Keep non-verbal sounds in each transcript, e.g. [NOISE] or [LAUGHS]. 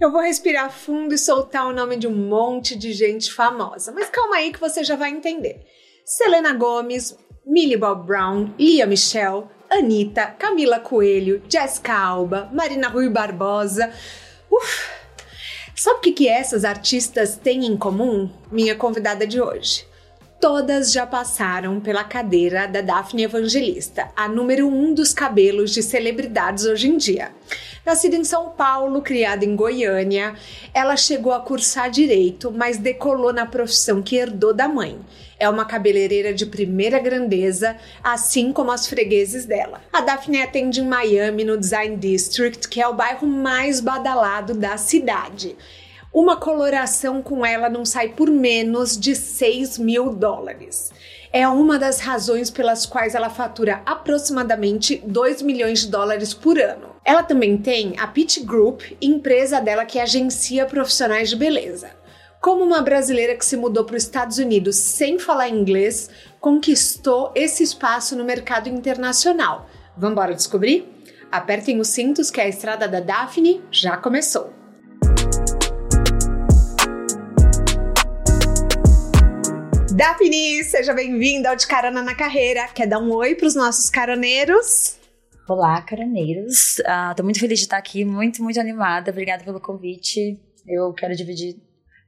Eu vou respirar fundo e soltar o nome de um monte de gente famosa, mas calma aí que você já vai entender. Selena Gomes, Millie Bob Brown, Lia Michelle, Anitta, Camila Coelho, Jessica Alba, Marina Rui Barbosa. Uf! Sabe o que, que essas artistas têm em comum? Minha convidada de hoje. Todas já passaram pela cadeira da Daphne Evangelista, a número um dos cabelos de celebridades hoje em dia. Nascida em São Paulo, criada em Goiânia, ela chegou a cursar direito, mas decolou na profissão que herdou da mãe é uma cabeleireira de primeira grandeza, assim como as fregueses dela. A Daphne atende em Miami, no Design District, que é o bairro mais badalado da cidade. Uma coloração com ela não sai por menos de 6 mil dólares. É uma das razões pelas quais ela fatura aproximadamente 2 milhões de dólares por ano. Ela também tem a Pitt Group, empresa dela que agencia profissionais de beleza. Como uma brasileira que se mudou para os Estados Unidos sem falar inglês, conquistou esse espaço no mercado internacional. Vamos embora descobrir? Apertem os cintos que a estrada da Daphne já começou. Daphne, seja bem-vinda ao De Carona na Carreira. Quer dar um oi para os nossos caroneiros? Olá, caroneiros. Estou uh, muito feliz de estar aqui, muito, muito animada. Obrigada pelo convite. Eu quero dividir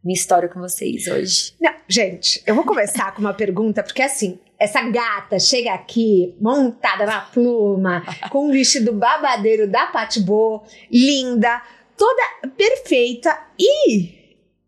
minha história com vocês hoje. Não, gente, eu vou começar com uma pergunta, porque assim, essa gata chega aqui montada na pluma, com um vestido babadeiro da Patibô, linda, toda perfeita. E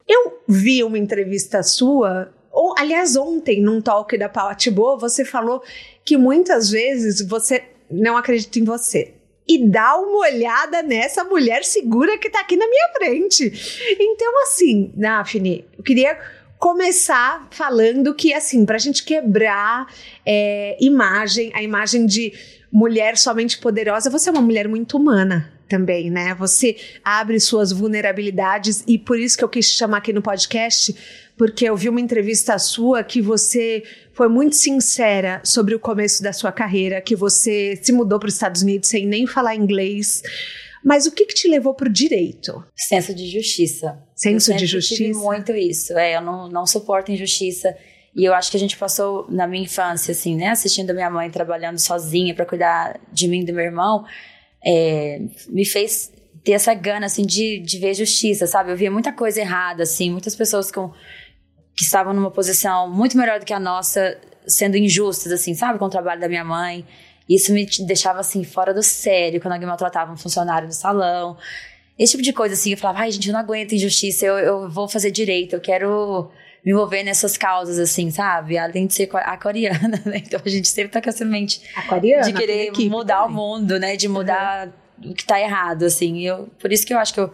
eu vi uma entrevista sua, ou aliás, ontem, num talk da Patibô, você falou que muitas vezes você não acredita em você e dá uma olhada nessa mulher segura que tá aqui na minha frente. Então, assim, Daphne, eu queria começar falando que, assim, pra gente quebrar é, imagem, a imagem de mulher somente poderosa, você é uma mulher muito humana também, né? Você abre suas vulnerabilidades e por isso que eu quis te chamar aqui no podcast, porque eu vi uma entrevista sua que você foi muito sincera sobre o começo da sua carreira, que você se mudou para os Estados Unidos sem nem falar inglês. Mas o que, que te levou para o direito? Senso de justiça. Senso de justiça? Tive muito isso. É, eu não, não suporto injustiça. E eu acho que a gente passou na minha infância, assim, né? Assistindo a minha mãe trabalhando sozinha para cuidar de mim e do meu irmão. É, me fez ter essa gana, assim, de, de ver justiça, sabe? Eu via muita coisa errada, assim. Muitas pessoas com que estavam numa posição muito melhor do que a nossa, sendo injustas, assim, sabe, com o trabalho da minha mãe. Isso me deixava, assim, fora do sério, quando alguém maltratava um funcionário do salão. Esse tipo de coisa, assim, eu falava, ai, gente, eu não aguento injustiça, eu, eu vou fazer direito, eu quero me envolver nessas causas, assim, sabe? Além de ser aquariana, [LAUGHS] né? Então a gente sempre tá com essa mente aquariana, de querer mudar também. o mundo, né? De mudar uhum. o que tá errado, assim. Eu, por isso que eu acho que eu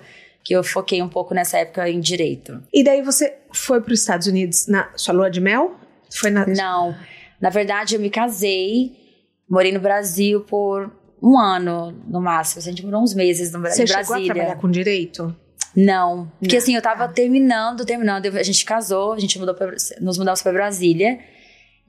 que eu foquei um pouco nessa época em direito. E daí você foi para os Estados Unidos na sua lua de mel? Foi na... Não. Na verdade, eu me casei, morei no Brasil por um ano no máximo. A gente morou uns meses no Brasil. Você chegou a trabalhar com direito? Não. Porque assim, eu tava terminando, terminando. A gente casou, a gente mudou pra, nos mudamos para Brasília.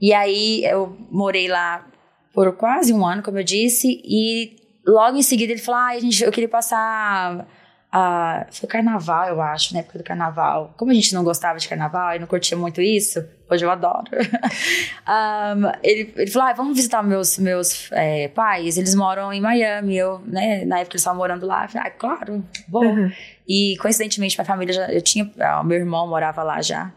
E aí eu morei lá por quase um ano, como eu disse. E logo em seguida ele falou: ah, a gente, eu queria passar ah, foi carnaval, eu acho, na época do carnaval. Como a gente não gostava de carnaval e não curtia muito isso, hoje eu adoro. [LAUGHS] um, ele, ele falou: ah, vamos visitar meus, meus é, pais, eles moram em Miami. Eu, né, na época eles estavam morando lá. Eu falei, ah, claro, bom. Uhum. E coincidentemente, minha família já. Eu tinha. Ó, meu irmão morava lá já.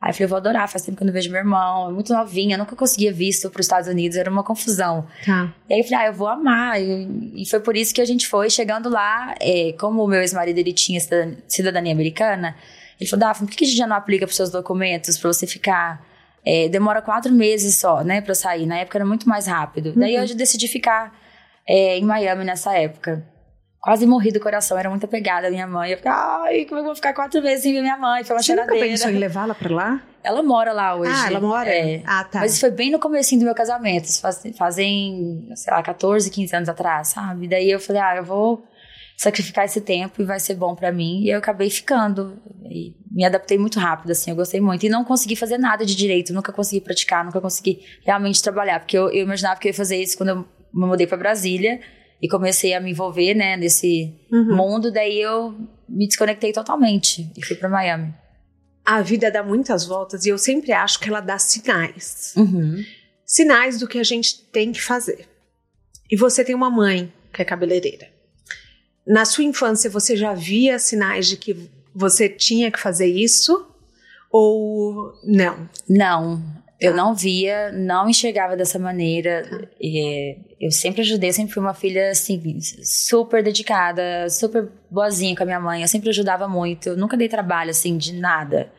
Aí eu falei, eu vou adorar, faz tempo que eu não vejo meu irmão, é muito novinha, nunca conseguia visto para os Estados Unidos, era uma confusão. Tá. E aí eu falei, ah, eu vou amar. E, e foi por isso que a gente foi. Chegando lá, é, como o meu ex-marido ele tinha cidadania americana, ele falou, Daphne, por que a gente já não aplica para os seus documentos para você ficar. É, demora quatro meses só, né, para sair. Na época era muito mais rápido. Uhum. Daí eu decidi ficar é, em Miami nessa época quase morri do coração, era muito apegada à minha mãe. Eu ficava, ai, como eu vou ficar quatro vezes sem ver minha mãe? Foi uma Você nunca pensou em levá-la pra lá? Ela mora lá hoje. Ah, ela mora? É. Ah, tá. Mas isso foi bem no comecinho do meu casamento. Isso faz- fazem, sei lá, 14, 15 anos atrás, sabe? Daí eu falei, ah, eu vou sacrificar esse tempo e vai ser bom pra mim. E eu acabei ficando. E me adaptei muito rápido, assim, eu gostei muito. E não consegui fazer nada de direito, nunca consegui praticar, nunca consegui realmente trabalhar. Porque eu, eu imaginava que eu ia fazer isso quando eu me mudei pra Brasília e comecei a me envolver, né, nesse Uhum. mundo. Daí eu me desconectei totalmente e fui pra Miami. A vida dá muitas voltas e eu sempre acho que ela dá sinais. Uhum. Sinais do que a gente tem que fazer. E você tem uma mãe que é cabeleireira. Na sua infância, você já via sinais de que você tinha que fazer isso? Ou não? Não, eu Tá. não via, não enxergava dessa maneira. E, eu sempre ajudei, sempre fui uma filha assim, super dedicada, super boazinha com a minha mãe. Eu sempre ajudava muito, eu nunca dei trabalho assim de nada.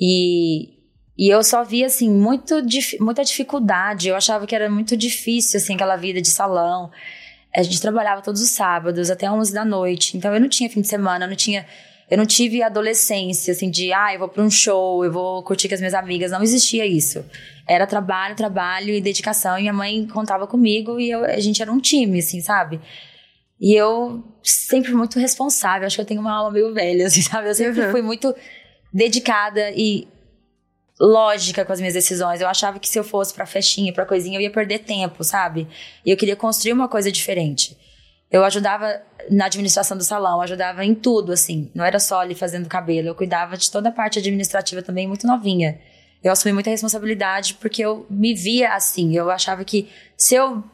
E, e eu só via assim muito, muita dificuldade. Eu achava que era muito difícil assim aquela vida de salão. A gente trabalhava todos os sábados até 11 da noite. Então eu não tinha fim de semana, eu não tinha eu não tive adolescência, assim, de, ah, eu vou pra um show, eu vou curtir com as minhas amigas. Não existia isso. Era trabalho, trabalho e dedicação. E minha mãe contava comigo e eu- a gente era um time, assim, sabe? E eu sempre muito responsável. Acho que eu tenho uma alma meio velha, [LAUGHS] assim, sabe? Eu sempre Uhum. fui muito dedicada e lógica com as minhas decisões. Eu achava que se eu fosse pra festinha, pra coisinha, eu ia perder tempo, sabe? E eu queria construir uma coisa diferente. Eu ajudava na administração do salão, ajudava em tudo, assim. Não era só ali fazendo cabelo, eu cuidava de toda a parte administrativa também, muito novinha. Eu assumi muita responsabilidade porque eu me via assim. Eu achava que se eu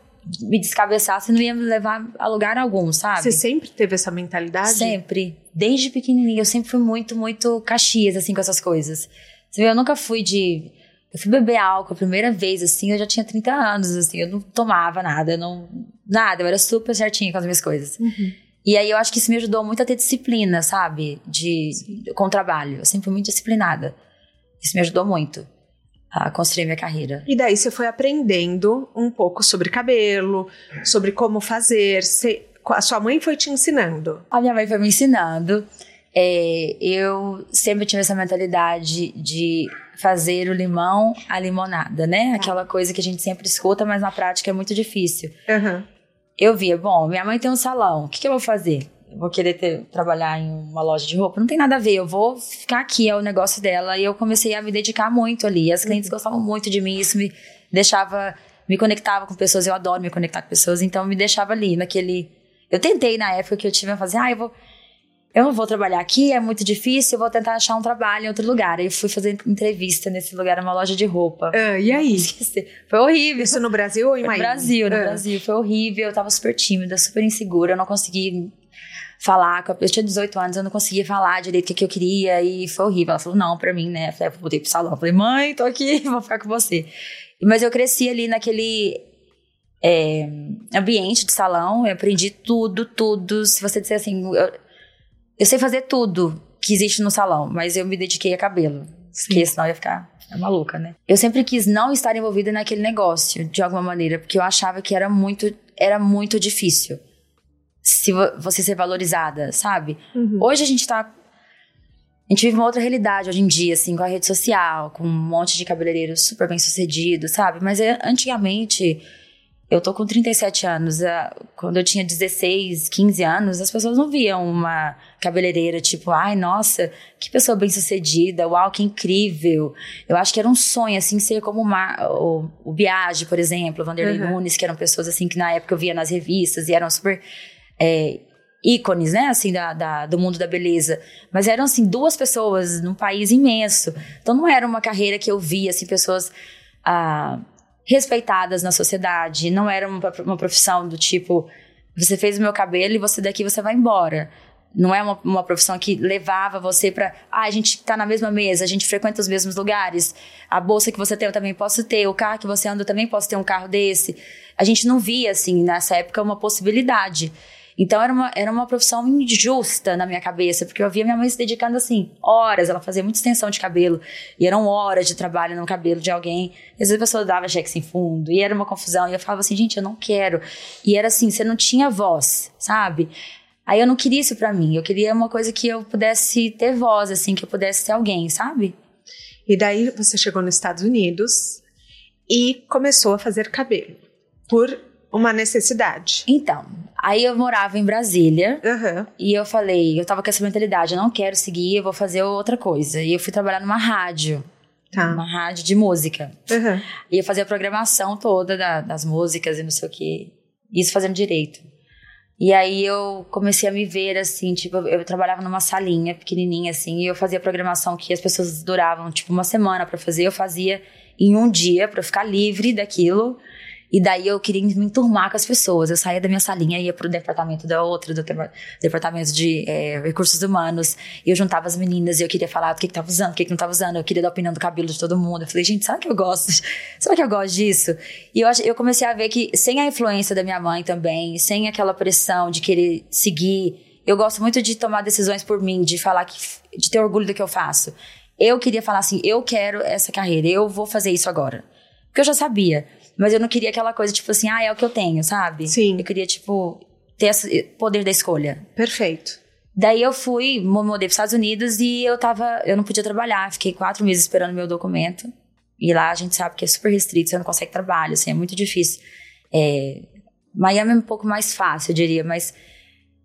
me descabeçasse, não ia me levar a lugar algum, sabe? Você sempre teve essa mentalidade? Sempre. Desde pequenininha. Eu sempre fui muito, muito caxias, assim, com essas coisas. Você vê, eu nunca fui de... Eu fui beber álcool a primeira vez, assim, eu já tinha 30 anos, assim. Eu não tomava nada, eu não... Nada, eu era super certinha com as minhas coisas. Uhum. E aí eu acho que isso me ajudou muito a ter disciplina, sabe? De, com o trabalho. Eu sempre fui muito disciplinada. Isso me ajudou muito a construir minha carreira. E daí você foi aprendendo um pouco sobre cabelo, sobre como fazer. Você- a sua mãe foi te ensinando. A minha mãe foi me ensinando. É, eu sempre tive essa mentalidade de fazer o limão à limonada, né? Aquela coisa que a gente sempre escuta, mas na prática é muito difícil. Aham. Eu via, bom, minha mãe tem um salão, o que, que eu vou fazer? Eu vou querer ter- trabalhar em uma loja de roupa? Não tem nada a ver, eu vou ficar aqui, é o negócio dela. E eu comecei a me dedicar muito ali. As clientes gostavam muito de mim, isso me deixava, me conectava com pessoas, eu adoro me conectar com pessoas, então me deixava ali naquele. Eu tentei na época que eu tive a fazer, ah, eu vou. Eu não vou trabalhar aqui, é muito difícil, eu vou tentar achar um trabalho em outro lugar. Aí eu fui fazer entrevista nesse lugar, uma loja de roupa. Ah, e aí? [LAUGHS] Esqueci. Foi horrível. Isso no Brasil ou em No Miami? Brasil, no Ah. Brasil. Foi horrível. Eu tava super tímida, super insegura. Eu não consegui falar. com a- Eu tinha 18 anos, eu não conseguia falar direito o que, que eu queria. E foi horrível. Ela falou, não, pra mim, né? Eu falei, eu voltei pro salão. Eu falei, mãe, tô aqui, [LAUGHS] vou ficar com você. Mas eu cresci ali naquele é, ambiente de salão. Eu aprendi tudo, tudo. Se você disser assim, eu, eu sei fazer tudo que existe no salão, mas eu me dediquei a cabelo. Porque senão eu ia ficar é maluca, né? Eu sempre quis não estar envolvida naquele negócio, de alguma maneira, porque eu achava que era muito, era muito difícil. Se vo- você ser valorizada, sabe? Uhum. Hoje a gente tá. A gente vive uma outra realidade hoje em dia, assim, com a rede social, com um monte de cabeleireiros super bem sucedidos, sabe? Mas é, antigamente, eu tô com 37 anos, quando eu tinha 16, 15 anos, as pessoas não viam uma cabeleireira tipo, ai, nossa, que pessoa bem sucedida, uau, que incrível. Eu acho que era um sonho, assim, ser como uma, o, o Biagi, por exemplo, o Vanderlei Uhum. Nunes, que eram pessoas, assim, que na época eu via nas revistas e eram super é, ícones, né, assim, da, da- do mundo da beleza. Mas eram, assim, duas pessoas num país imenso. Então não era uma carreira que eu via, assim, pessoas ah, respeitadas na sociedade. Não era uma, profissão do tipo, você fez o meu cabelo e você daqui você vai embora. Não é uma, uma profissão que levava você pra. Ah, a gente tá na mesma mesa, a gente frequenta os mesmos lugares. A bolsa que você tem eu também posso ter, o carro que você anda eu também posso ter um carro desse. A gente não via, assim, nessa época, uma possibilidade. Então era uma, era uma profissão injusta na minha cabeça, porque eu via minha mãe se dedicando assim, horas, ela fazia muita extensão de cabelo, e eram horas de trabalho no cabelo de alguém. E às vezes a pessoa dava cheque sem fundo, e era uma confusão, e eu falava assim, gente, eu não quero. E era assim, você não tinha voz, sabe? Aí eu não queria isso pra mim. Eu queria uma coisa que eu pudesse ter voz, assim, que eu pudesse ter alguém, sabe? E daí você chegou nos Estados Unidos e começou a fazer cabelo por uma necessidade. Então, aí eu morava em Brasília Aham. e eu falei, eu tava com essa mentalidade, eu não quero seguir, eu vou fazer outra coisa. E eu fui trabalhar numa rádio, Tá. uma rádio de música. Aham. E eu fazia a programação toda da- das músicas e não sei o que. Isso fazendo direito. E aí eu comecei a me ver assim, tipo, eu, trabalhava numa salinha pequenininha assim, e eu fazia programação que as pessoas duravam tipo uma semana pra fazer, eu fazia em um dia pra eu ficar livre daquilo. E daí eu queria me enturmar com as pessoas. Eu saía da minha salinha e ia pro departamento da outra, do depar- departamento de é, recursos humanos. E eu juntava as meninas e eu queria falar do que, que tava usando, o que, que não tava usando. Eu queria dar opinião do cabelo de todo mundo. Eu falei, gente, sabe que eu gosto? Sabe que eu gosto disso? E eu, eu comecei a ver que, sem a influência da minha mãe também, sem aquela pressão de querer seguir, eu gosto muito de tomar decisões por mim, de falar que, de ter orgulho do que eu faço. Eu queria falar assim, eu quero essa carreira, eu vou fazer isso agora. Porque eu já sabia. Mas eu não queria aquela coisa, tipo assim, ah, é o que eu tenho, sabe? Sim. Eu queria, tipo, ter esse poder da escolha. Perfeito. Daí eu fui, me mudei para os Estados Unidos e eu tava, eu não podia trabalhar, fiquei quatro meses esperando meu documento. E lá a gente sabe que é super restrito, você não consegue trabalho, assim, é muito difícil. É, Miami é um pouco mais fácil, eu diria, mas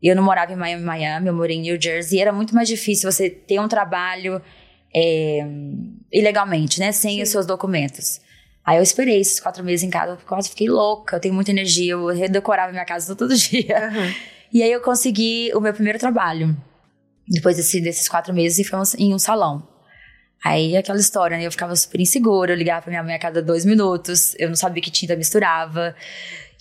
eu não morava em Miami, Miami, eu morei em New Jersey, era muito mais difícil você ter um trabalho é, ilegalmente, né, sem os seus documentos. Aí eu esperei esses quatro meses em casa, quase fiquei louca, eu tenho muita energia, eu redecorava minha casa todo [LAUGHS] dia. Aham. E aí eu consegui o meu primeiro trabalho. Depois desse- desses quatro meses, e foi um- em um salão. Aí aquela história, né? Eu ficava super insegura, eu ligava pra minha mãe a cada dois minutos, eu não sabia que tinta misturava.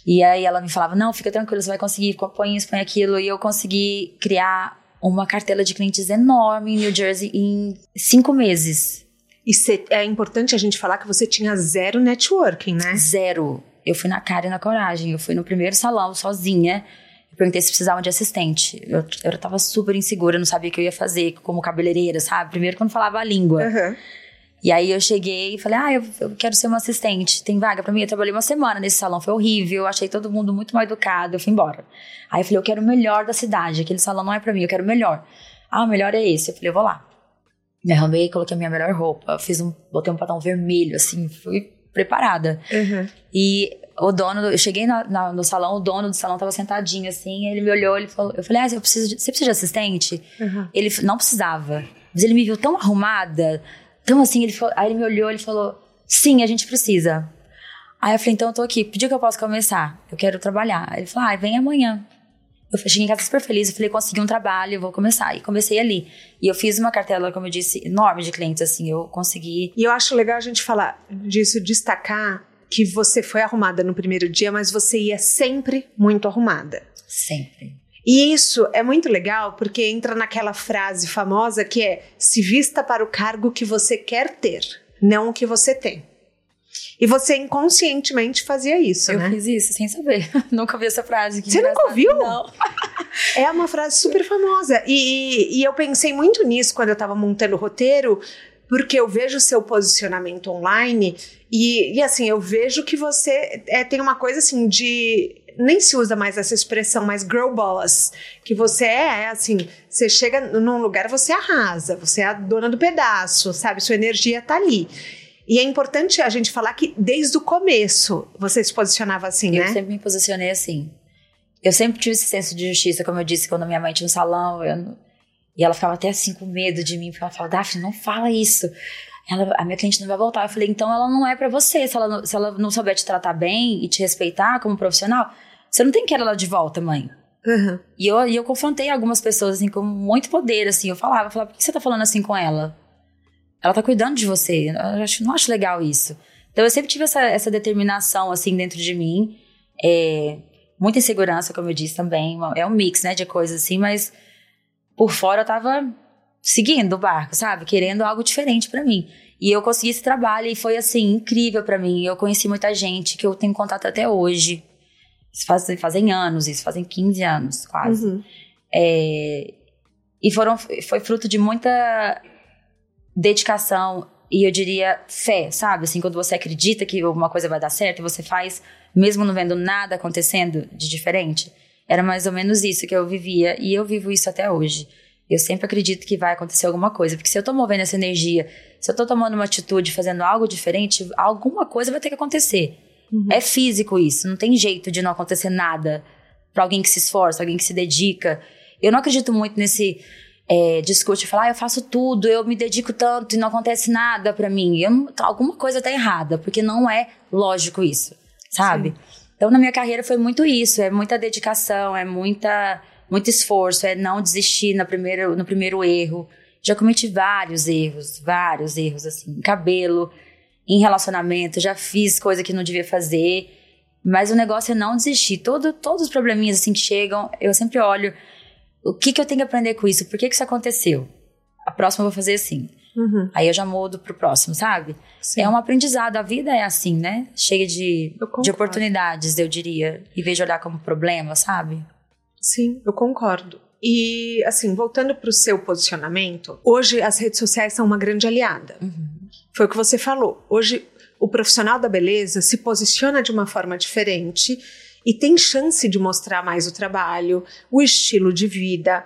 E aí ela me falava, não, fica tranquila, você vai conseguir, põe isso, põe aquilo. E eu consegui criar uma cartela de clientes enorme em New Jersey em cinco meses. E cê- é importante a gente falar que você tinha zero networking, né? Zero. Eu fui na cara e na coragem. Eu fui no primeiro salão, sozinha. Eu perguntei se precisavam de assistente. Eu, eu tava super insegura, não sabia o que eu ia fazer como cabeleireira, sabe? Primeiro quando falava a língua. Aham. E aí eu cheguei e falei, ah, eu, eu quero ser uma assistente. Tem vaga pra mim? Eu trabalhei uma semana nesse salão, foi horrível. Eu achei todo mundo muito mal educado, eu fui embora. Aí eu falei, eu quero o melhor da cidade. Aquele salão não é pra mim, eu quero o melhor. Ah, o melhor é esse. Eu falei, eu vou lá. Me arrumei, coloquei a minha melhor roupa. Fiz um, botei um batom vermelho, assim, fui preparada. Aham. E o dono, do- eu cheguei na- na- no salão, o dono do salão tava sentadinho assim, ele me olhou, ele falou, eu falei, ah, eu preciso de, você precisa de assistente? Aham. Ele não precisava, mas ele me viu tão arrumada, tão assim, ele falou, aí ele me olhou, ele falou, sim, a gente precisa. Aí eu falei, então eu tô aqui, pediu que eu posso começar, eu quero trabalhar. Aí ele falou, ah, vem amanhã. Eu cheguei em casa super feliz, eu falei, consegui um trabalho, vou começar. E comecei ali. E eu fiz uma cartela, como eu disse, enorme de clientes, assim, eu consegui E eu acho legal a gente falar disso, destacar que você foi arrumada no primeiro dia, mas você ia sempre muito arrumada. sempre. E isso é muito legal porque entra naquela frase famosa que é: se vista para o cargo que você quer ter, não o que você tem. E você inconscientemente fazia isso, Eu né? fiz isso sem saber. [LAUGHS] nunca ouvi essa frase. que Você nunca ouviu? Não. [LAUGHS] É uma frase super famosa. E, e eu pensei muito nisso quando eu estava montando o roteiro, porque eu vejo o seu posicionamento online e, e, assim, eu vejo que você é, tem uma coisa assim de. Nem se usa mais essa expressão, mas girl boss. Que você é, é assim, você chega num lugar, você arrasa, você é a dona do pedaço, sabe? Sua energia tá ali. E é importante a gente falar que desde o começo você se posicionava assim, Eu né? sempre me posicionei assim. Eu sempre tive esse senso de justiça, como eu disse, quando minha mãe tinha um salão. eu E ela ficava até assim com medo de mim, porque ela falava, Daphne, não fala isso. Ela, a minha cliente não vai voltar. Eu falei, então ela não é pra você. Se ela, não, se ela não souber te tratar bem e te respeitar como profissional, você não tem que querer ela de volta, mãe. Uhum. E eu, e eu confrontei algumas pessoas, assim, com muito poder, assim. Eu falava, eu falava, por que você tá falando assim com ela? Ela tá cuidando de você. Eu acho, não acho legal isso. Então, eu sempre tive essa, essa determinação, assim, dentro de mim. É, muita insegurança, como eu disse também. É um mix, né, de coisas, assim. Mas, por fora, eu tava seguindo o barco, sabe? Querendo algo diferente pra mim. E eu consegui esse trabalho e foi, assim, incrível pra mim. Eu conheci muita gente que eu tenho contato até hoje. Isso fazem, fazem anos, isso fazem 15 anos, quase. Uhum. É, e foram, foi fruto de muita dedicação e eu diria fé, sabe? Assim, quando você acredita que alguma coisa vai dar certo, você faz, mesmo não vendo nada acontecendo de diferente. Era mais ou menos isso que eu vivia e eu vivo isso até hoje. Eu sempre acredito que vai acontecer alguma coisa, porque se eu tô movendo essa energia, se eu tô tomando uma atitude, fazendo algo diferente, alguma coisa vai ter que acontecer. Uhum. É físico isso, não tem jeito de não acontecer nada para alguém que se esforça, alguém que se dedica. Eu não acredito muito nesse é, discurso de falar, ah, eu faço tudo, eu me dedico tanto e não acontece nada para mim. Eu, alguma coisa tá errada, porque não é lógico isso, sabe? Sim. Então, na minha carreira foi muito isso, é muita dedicação, é muita muito esforço, é não desistir no primeiro, no primeiro erro. Já cometi vários erros, vários erros, assim, em cabelo, em relacionamento, já fiz coisa que não devia fazer, mas o negócio é não desistir. Todo, todos os probleminhas, assim, que chegam, eu sempre olho o que, que eu tenho que aprender com isso, por que, que isso aconteceu? A próxima eu vou fazer assim. Uhum. Aí eu já mudo pro próximo, sabe? Sim. É um aprendizado, a vida é assim, né? Cheia de, de oportunidades, eu diria. Em vez de olhar como problema, sabe? Sim, eu concordo. E, assim, voltando para o seu posicionamento, hoje as redes sociais são uma grande aliada. Uhum. Foi o que você falou. Hoje, o profissional da beleza se posiciona de uma forma diferente e tem chance de mostrar mais o trabalho, o estilo de vida.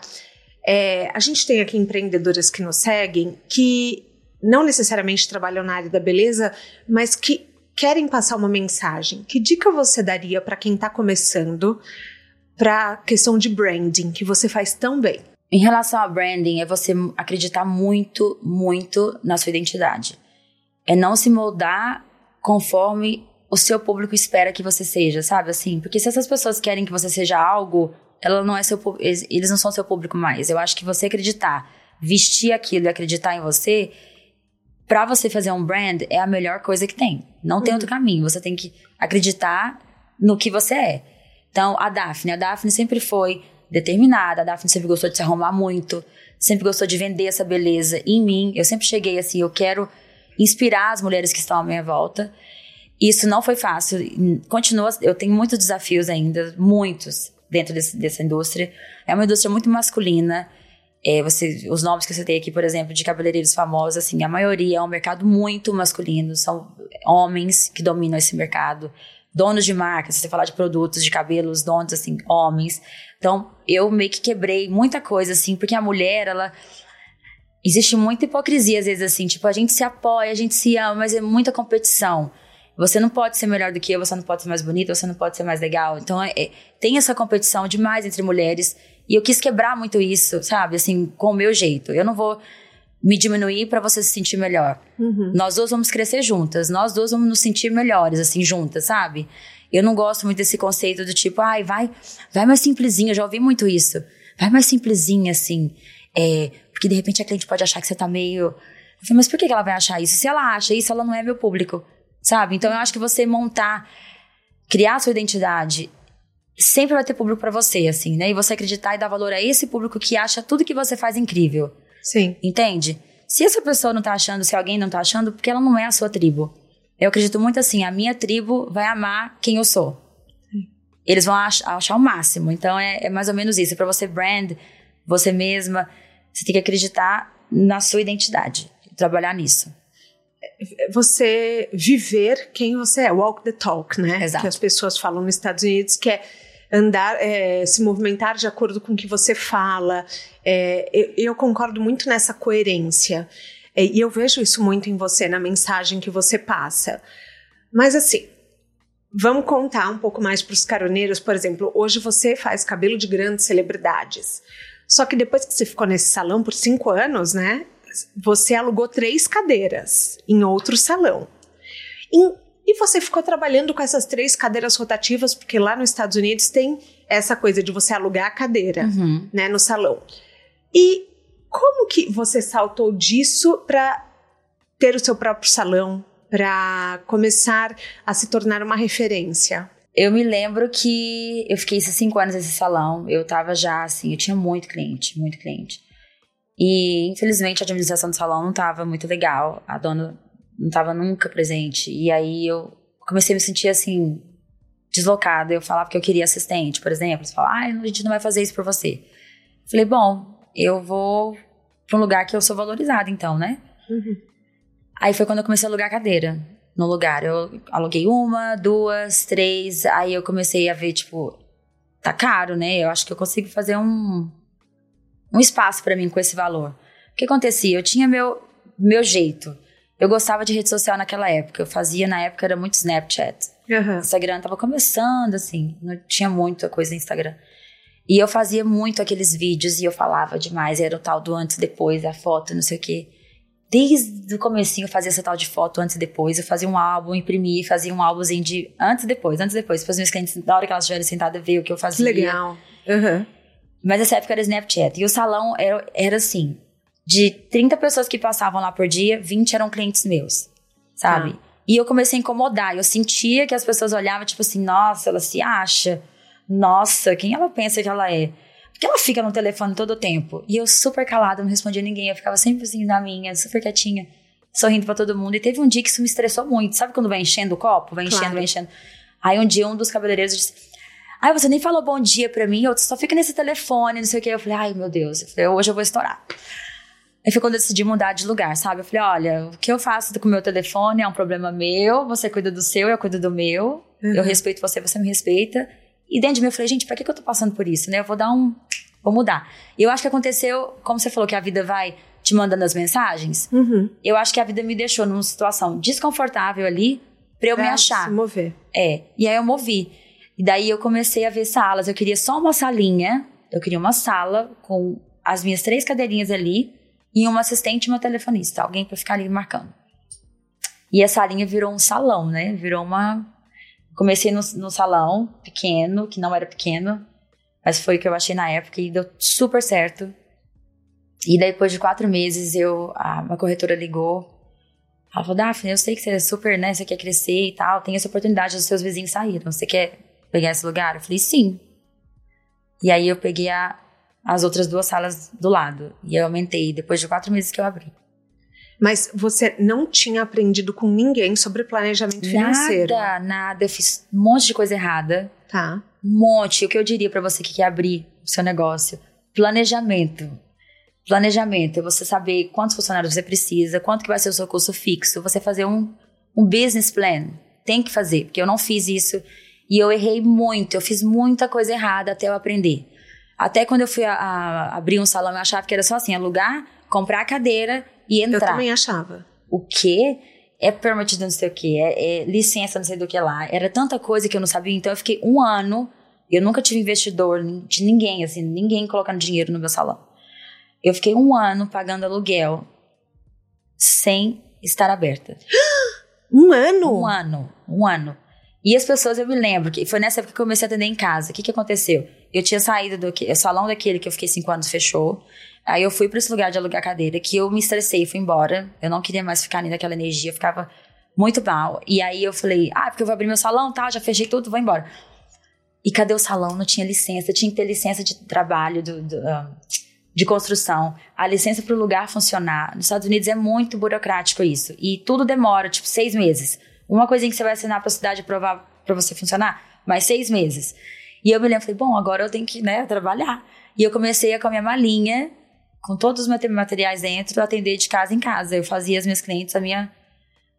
É, a gente tem aqui empreendedoras que nos seguem que não necessariamente trabalham na área da beleza, mas que querem passar uma mensagem. Que dica você daria para quem está começando para a questão de branding, que você faz tão bem? Em relação a branding, é você acreditar muito, muito na sua identidade. É não se moldar conforme o seu público espera que você seja, sabe? Assim, porque se essas pessoas querem que você seja algo, ela não é seu eles não são seu público mais. Eu acho que você acreditar, vestir aquilo e acreditar em você, para você fazer um brand é a melhor coisa que tem. Não tem uhum. outro caminho. Você tem que acreditar no que você é. Então, a Daphne, a Daphne sempre foi determinada, a Daphne sempre gostou de se arrumar muito, sempre gostou de vender essa beleza em mim. Eu sempre cheguei assim, eu quero inspirar as mulheres que estão à minha volta. Isso não foi fácil, continua, eu tenho muitos desafios ainda, muitos dentro desse, dessa indústria. É uma indústria muito masculina. É, você, os nomes que você tem aqui, por exemplo, de cabeleireiros famosos, assim, a maioria é um mercado muito masculino, são homens que dominam esse mercado donos de marcas, se você falar de produtos, de cabelos, donos, assim, homens. Então, eu meio que quebrei muita coisa, assim, porque a mulher, ela. Existe muita hipocrisia, às vezes, assim, tipo, a gente se apoia, a gente se ama, mas é muita competição. Você não pode ser melhor do que eu, você não pode ser mais bonita, você não pode ser mais legal. Então, é, é, tem essa competição demais entre mulheres. E eu quis quebrar muito isso, sabe? Assim, com o meu jeito. Eu não vou me diminuir para você se sentir melhor. Uhum. Nós duas vamos crescer juntas, nós duas vamos nos sentir melhores, assim, juntas, sabe? Eu não gosto muito desse conceito do tipo, ai, vai, vai mais simplesinha, eu já ouvi muito isso. Vai mais simplesinha, assim. É, porque de repente a cliente pode achar que você tá meio. Eu falei, mas por que ela vai achar isso? Se ela acha isso, ela não é meu público, sabe? Então eu acho que você montar, criar a sua identidade, sempre vai ter público para você, assim, né? E você acreditar e dar valor a esse público que acha tudo que você faz incrível. Sim. Entende? Se essa pessoa não tá achando, se alguém não tá achando, porque ela não é a sua tribo. Eu acredito muito assim, a minha tribo vai amar quem eu sou. Eles vão achar, achar o máximo. Então é, é mais ou menos isso. Para você brand, você mesma, você tem que acreditar na sua identidade, trabalhar nisso. Você viver quem você é, walk the talk, né? Exato. Que as pessoas falam nos Estados Unidos, que é andar, é, se movimentar de acordo com o que você fala. É, eu, eu, concordo muito nessa coerência. É, e eu vejo isso muito em você, na mensagem que você passa. Mas assim, vamos contar um pouco mais para os caroneiros. Por exemplo, hoje você faz cabelo de grandes celebridades. Só que depois que você ficou nesse salão por cinco anos, né? Você alugou três cadeiras em outro salão. Em e você ficou trabalhando com essas três cadeiras rotativas, porque lá nos Estados Unidos tem essa coisa de você alugar a cadeira, uhum. né, no salão. E como que você saltou disso para ter o seu próprio salão, para começar a se tornar uma referência? Eu me lembro que eu fiquei esses cinco anos nesse salão. Eu tava já assim, eu tinha muito cliente, muito cliente. E infelizmente a administração do salão não tava muito legal. A dona não estava nunca presente. E aí eu comecei a me sentir assim, deslocada. Eu falava que eu queria assistente, por exemplo. Você fala, ah, a gente não vai fazer isso por você. Falei, bom, eu vou para um lugar que eu sou valorizada, então, né? Uhum. Aí foi quando eu comecei a alugar cadeira no lugar. Eu aluguei uma, duas, três. Aí eu comecei a ver, tipo, tá caro, né? Eu acho que eu consigo fazer um, um espaço para mim com esse valor. O que acontecia? Eu tinha meu, meu jeito. Eu gostava de rede social naquela época. Eu fazia, na época, era muito Snapchat. Uhum. Instagram tava começando, assim. Não tinha muita coisa no Instagram. E eu fazia muito aqueles vídeos e eu falava demais. Era o tal do antes e depois, a foto, não sei o quê. Desde o comecinho eu fazia essa tal de foto antes e depois. Eu fazia um álbum, imprimia, fazia um álbumzinho de antes e depois, antes e depois. Para os meus clientes, na hora que elas estiverem sentadas, ver o que eu fazia. Legal. Uhum. Mas essa época era Snapchat. E o salão era, era assim: de 30 pessoas que passavam lá por dia, 20 eram clientes meus, sabe? Ah. E eu comecei a incomodar. Eu sentia que as pessoas olhavam, tipo assim, nossa, ela se acha. Nossa, quem ela pensa que ela é? Porque ela fica no telefone todo o tempo. E eu super calada, não respondia ninguém. Eu ficava sempre assim na minha, super quietinha, sorrindo pra todo mundo. E teve um dia que isso me estressou muito. Sabe quando vai enchendo o copo? Vai enchendo, Claro. vai enchendo. Aí um dia um dos cabeleireiros disse: Ai, você nem falou bom dia pra mim, eu só fica nesse telefone, não sei o quê. Eu falei, ai meu Deus, eu falei, hoje eu vou estourar. Aí foi quando eu decidi mudar de lugar, sabe? Eu falei, olha, o que eu faço com o meu telefone é um problema meu, você cuida do seu, eu cuido do meu. Uhum. Eu respeito você, você me respeita. E dentro de mim eu falei, gente, pra que, que eu tô passando por isso, né? Eu vou dar um. Vou mudar. E eu acho que aconteceu, como você falou, que a vida vai te mandando as mensagens. Uhum. Eu acho que a vida me deixou numa situação desconfortável ali pra eu me Pra achar. Se mover. É. E aí eu movi. E daí eu comecei a ver salas. Eu queria só uma salinha. Eu queria uma sala com as minhas três cadeirinhas ali e uma assistente e uma telefonista. Alguém pra ficar ali marcando. E a salinha virou um salão, né? Virou uma. Comecei no, no salão pequeno, que não era pequeno, mas foi o que eu achei na época e deu super certo. E daí, depois de quatro meses, eu, a, uma corretora ligou. Ela falou, Daphne, eu sei que você é super, né? Você quer crescer e tal, tem essa oportunidade, os seus vizinhos saíram. Você quer pegar esse lugar? Eu falei, sim. E aí eu peguei a, as outras duas salas do lado. E eu aumentei, depois de quatro meses que eu abri. Mas você não tinha aprendido com ninguém sobre planejamento financeiro. Nada, nada. Eu fiz um monte de coisa errada. Tá. Um monte. O que eu diria pra você que quer abrir o seu negócio? Planejamento. Planejamento é você saber quantos funcionários você precisa, quanto que vai ser o seu custo fixo, você fazer um, um business plan. Tem que fazer, porque eu não fiz isso e eu errei muito, eu fiz muita coisa errada até eu aprender. Até quando eu fui a, a- abrir um salão, eu achava que era só assim, alugar, comprar a cadeira e Eu entrar. também achava. O quê? É permit de não sei o quê, é, é licença não sei do que lá. Era tanta coisa que eu não sabia, então eu fiquei um ano, eu nunca tive investidor de ninguém, assim, ninguém colocando dinheiro no meu salão. Eu fiquei um ano pagando aluguel sem estar aberta. [GASPS] Um ano? Um ano, um ano. E as pessoas, eu me lembro, que foi nessa época que eu comecei a atender em casa. O que que aconteceu? Eu tinha saído do o salão daquele que eu fiquei cinco anos fechou. Aí eu fui para esse lugar de alugar cadeira, que eu me estressei, fui embora. Eu não queria mais ficar ali naquela energia, eu ficava muito mal. E aí eu falei, ah, porque eu vou abrir meu salão, tá? Já fechei tudo, vou embora. E cadê o salão? Não tinha licença, tinha que ter licença de trabalho, do, do, ah, de construção, a licença para o lugar funcionar. Nos Estados Unidos é muito burocrático isso. E tudo demora, tipo, seis meses. Uma coisinha que você vai assinar para a cidade provar para você funcionar, mais seis meses. E eu me lembro, falei, bom, agora eu tenho que né, trabalhar. E eu comecei a com a minha malinha, com todos os mate- materiais dentro, atender de casa em casa. Eu fazia as minhas clientes a minha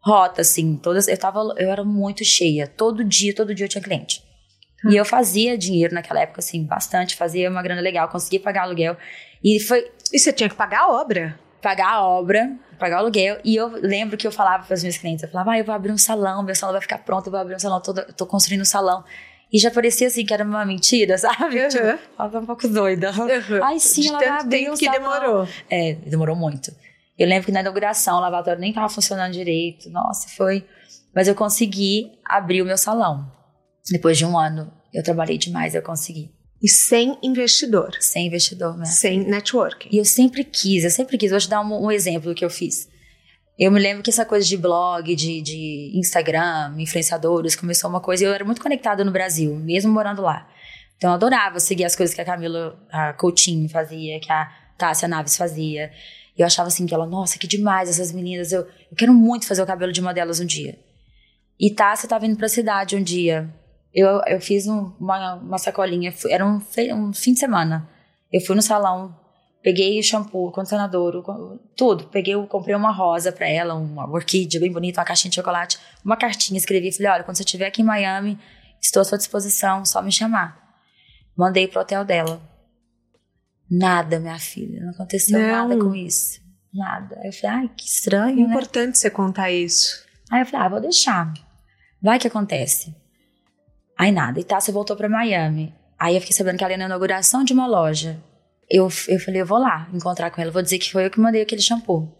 rota, assim, todas. Eu tava, eu era muito cheia. Todo dia, todo dia eu tinha cliente. E eu fazia dinheiro naquela época, assim, bastante, fazia uma grana legal, conseguia pagar aluguel. E foi E você tinha que pagar a obra. Pagar a obra, pagar o aluguel. E eu lembro que eu falava para os meus clientes, eu falava, ah, eu vou abrir um salão, meu salão vai ficar pronto, eu vou abrir um salão, tô, tô construindo um salão. E já parecia assim que era uma mentira, [LAUGHS] sabe? Uhum. Tipo, ela tá um pouco doida. Uhum. Ai, sim, De ela vai abrir um que salão. demorou. É, demorou muito. Eu lembro que na inauguração o lavatório nem tava funcionando direito. Nossa, foi. Mas eu consegui abrir o meu salão. Depois de um ano, eu trabalhei demais, eu consegui. E sem investidor. Sem investidor mesmo. Sem networking. E eu sempre quis, eu sempre quis. Vou te dar um, um exemplo do que eu fiz. Eu me lembro que essa coisa de blog, de, de Instagram, influenciadores, começou uma coisa. e Eu era muito conectada no Brasil, mesmo morando lá. Então eu adorava seguir as coisas que a Camila a Coutinho fazia, que a Tássia Naves fazia. E eu achava assim que ela, nossa, que demais essas meninas. Eu, eu quero muito fazer o cabelo de uma delas um dia. E Tássia tava indo pra cidade um dia. Eu, eu fiz um- uma, uma sacolinha, era um, um fim de semana. Eu fui no salão, peguei o shampoo, o condicionador, o tudo. Peguei, comprei uma rosa pra ela, uma orquídea bem bonita, uma caixinha de chocolate, uma cartinha, escrevi, falei, olha, quando você estiver aqui em Miami, estou à sua disposição, só me chamar. Mandei pro hotel dela. Nada, minha filha. Não aconteceu Não. nada com isso. Nada. Aí eu falei, ai, que estranho, né? Importante você contar isso. Aí eu falei, ah, vou deixar. Vai que acontece. Aí nada. E Tássia voltou pra Miami. Aí eu fiquei sabendo que ela ia na inauguração de uma loja. Eu, eu falei, eu vou lá encontrar com ela. Vou dizer que foi eu que mandei aquele shampoo.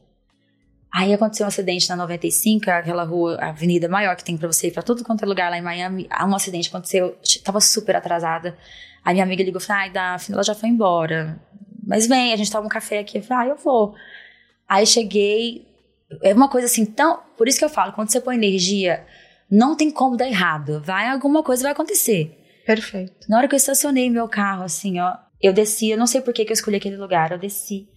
Aí aconteceu um acidente na 95, aquela rua, avenida maior que tem pra você ir pra tudo quanto é lugar lá em Miami. Um acidente aconteceu, tava super atrasada. Aí minha amiga ligou e falou, ai, Daphne, ela já foi embora. Mas vem, a gente toma um café aqui. Eu falei, ah, eu vou. Aí cheguei, é uma coisa assim tão. Por isso que eu falo, quando você põe energia, não tem como dar errado. Vai, alguma coisa vai acontecer. Perfeito. Na hora que eu estacionei meu carro, assim, ó, eu desci, eu não sei por que, que eu escolhi aquele lugar, eu desci.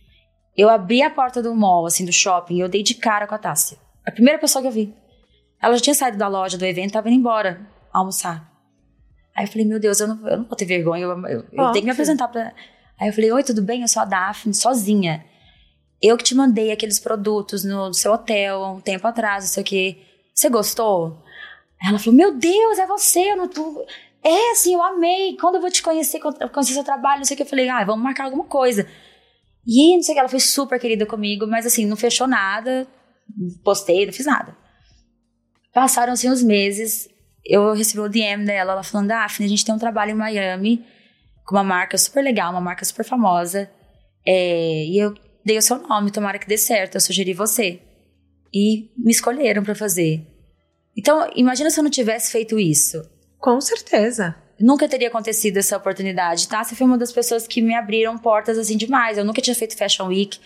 Eu abri a porta do mall, assim, do shopping, e eu dei de cara com a Tássia. A primeira pessoa que eu vi. Ela já tinha saído da loja, do evento, tava indo embora almoçar. Aí eu falei, meu Deus, eu não, eu não vou ter vergonha, eu, eu- eu tenho que me apresentar pra. Aí eu falei, oi, tudo bem? Eu sou a Daphne, sozinha. Eu que te mandei aqueles produtos no seu hotel um tempo atrás, não sei o quê. Você gostou? Ela falou, meu Deus, é você, eu não tô. É, assim, eu amei. Quando eu vou te conhecer, conhecer seu trabalho, não sei o que, eu falei, ah, vamos marcar alguma coisa. E não sei o que, ela foi super querida comigo, mas assim, não fechou nada, postei, não fiz nada. Passaram-se uns meses, eu recebi o DM dela, ela falando, Daphne, a gente tem um trabalho em Miami com uma marca super legal, uma marca super famosa. É, e eu dei o seu nome, tomara que dê certo, eu sugeri você. E me escolheram pra fazer. Então, imagina se eu não tivesse feito isso. Com certeza. Nunca teria acontecido essa oportunidade, tá? Você foi uma das pessoas que me abriram portas assim demais. Eu nunca tinha feito Fashion Week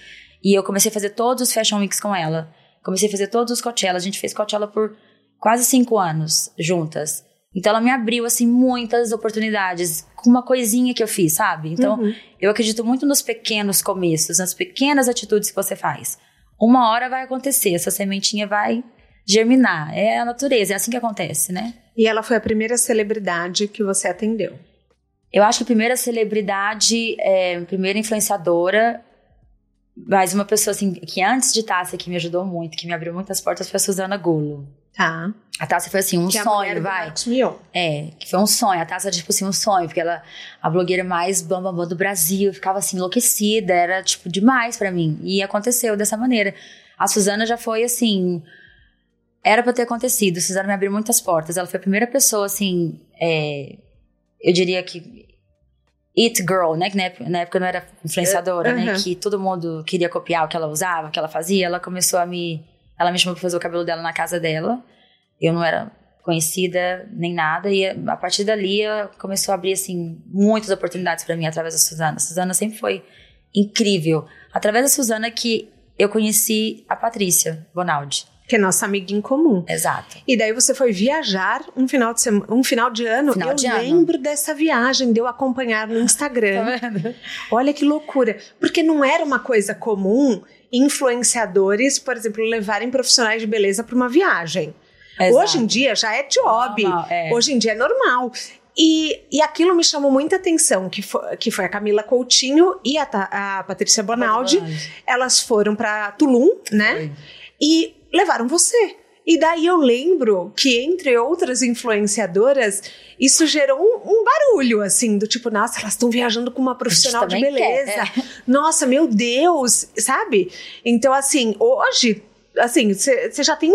e eu comecei a fazer todos os Fashion Weeks com ela. Comecei a fazer todos os Coachella. A gente fez Coachella por quase cinco anos juntas. Então ela me abriu assim muitas oportunidades com uma coisinha que eu fiz, sabe? Então Uhum. eu acredito muito nos pequenos começos, nas pequenas atitudes que você faz. Uma hora vai acontecer, essa sementinha vai germinar. É a natureza, é assim que acontece, né? E ela foi a primeira celebridade que você atendeu. Eu acho que a primeira celebridade, é, a primeira influenciadora, mas uma pessoa assim, que antes de Tássia, que me ajudou muito, que me abriu muitas portas, foi a Suzana Golo. Tá. A Tássia foi assim, um que é a sonho, do vai. Mion. É, que foi um sonho. A Tássia, tipo assim, um sonho, porque ela, a blogueira mais bambambam bam, bam do Brasil, ficava assim, enlouquecida, era, tipo, demais pra mim. E aconteceu dessa maneira. A Suzana já foi assim. Era pra ter acontecido. Suzana me abriu muitas portas. Ela foi a primeira pessoa, assim. é, eu diria que. It Girl, né? Que na época, na época eu não era influenciadora, né? Que todo mundo queria copiar o que ela usava, o que ela fazia. Ela começou a me. Ela me chamou pra fazer o cabelo dela na casa dela. Eu não era conhecida nem nada. E a partir dali ela começou a abrir, assim, muitas oportunidades pra mim através da Suzana. A Suzana sempre foi incrível. Através da Suzana que eu conheci a Patrícia Bonaldi. Que é nossa amiga em comum. Exato. E daí você foi viajar um final de, sema- um final de ano. Final eu de ano. lembro dessa viagem, de eu acompanhar no [LAUGHS] Instagram. vendo? Olha que loucura. Porque não era uma coisa comum influenciadores, por exemplo, levarem profissionais de beleza para uma viagem. Hoje em dia já é job. Normal, é. Hoje em dia é normal. E, e aquilo me chamou muita atenção, que foi, que foi a Camila Coutinho e a, a Patrícia Bonaldi. Elas foram para Tulum, né? Foi. E levaram você. E daí eu lembro que, entre outras influenciadoras, isso gerou um, um barulho, assim, do tipo, nossa, elas estão viajando com uma profissional de também quer, beleza. [LAUGHS] Nossa, meu Deus, sabe? Então, assim, hoje. Assim, você já tem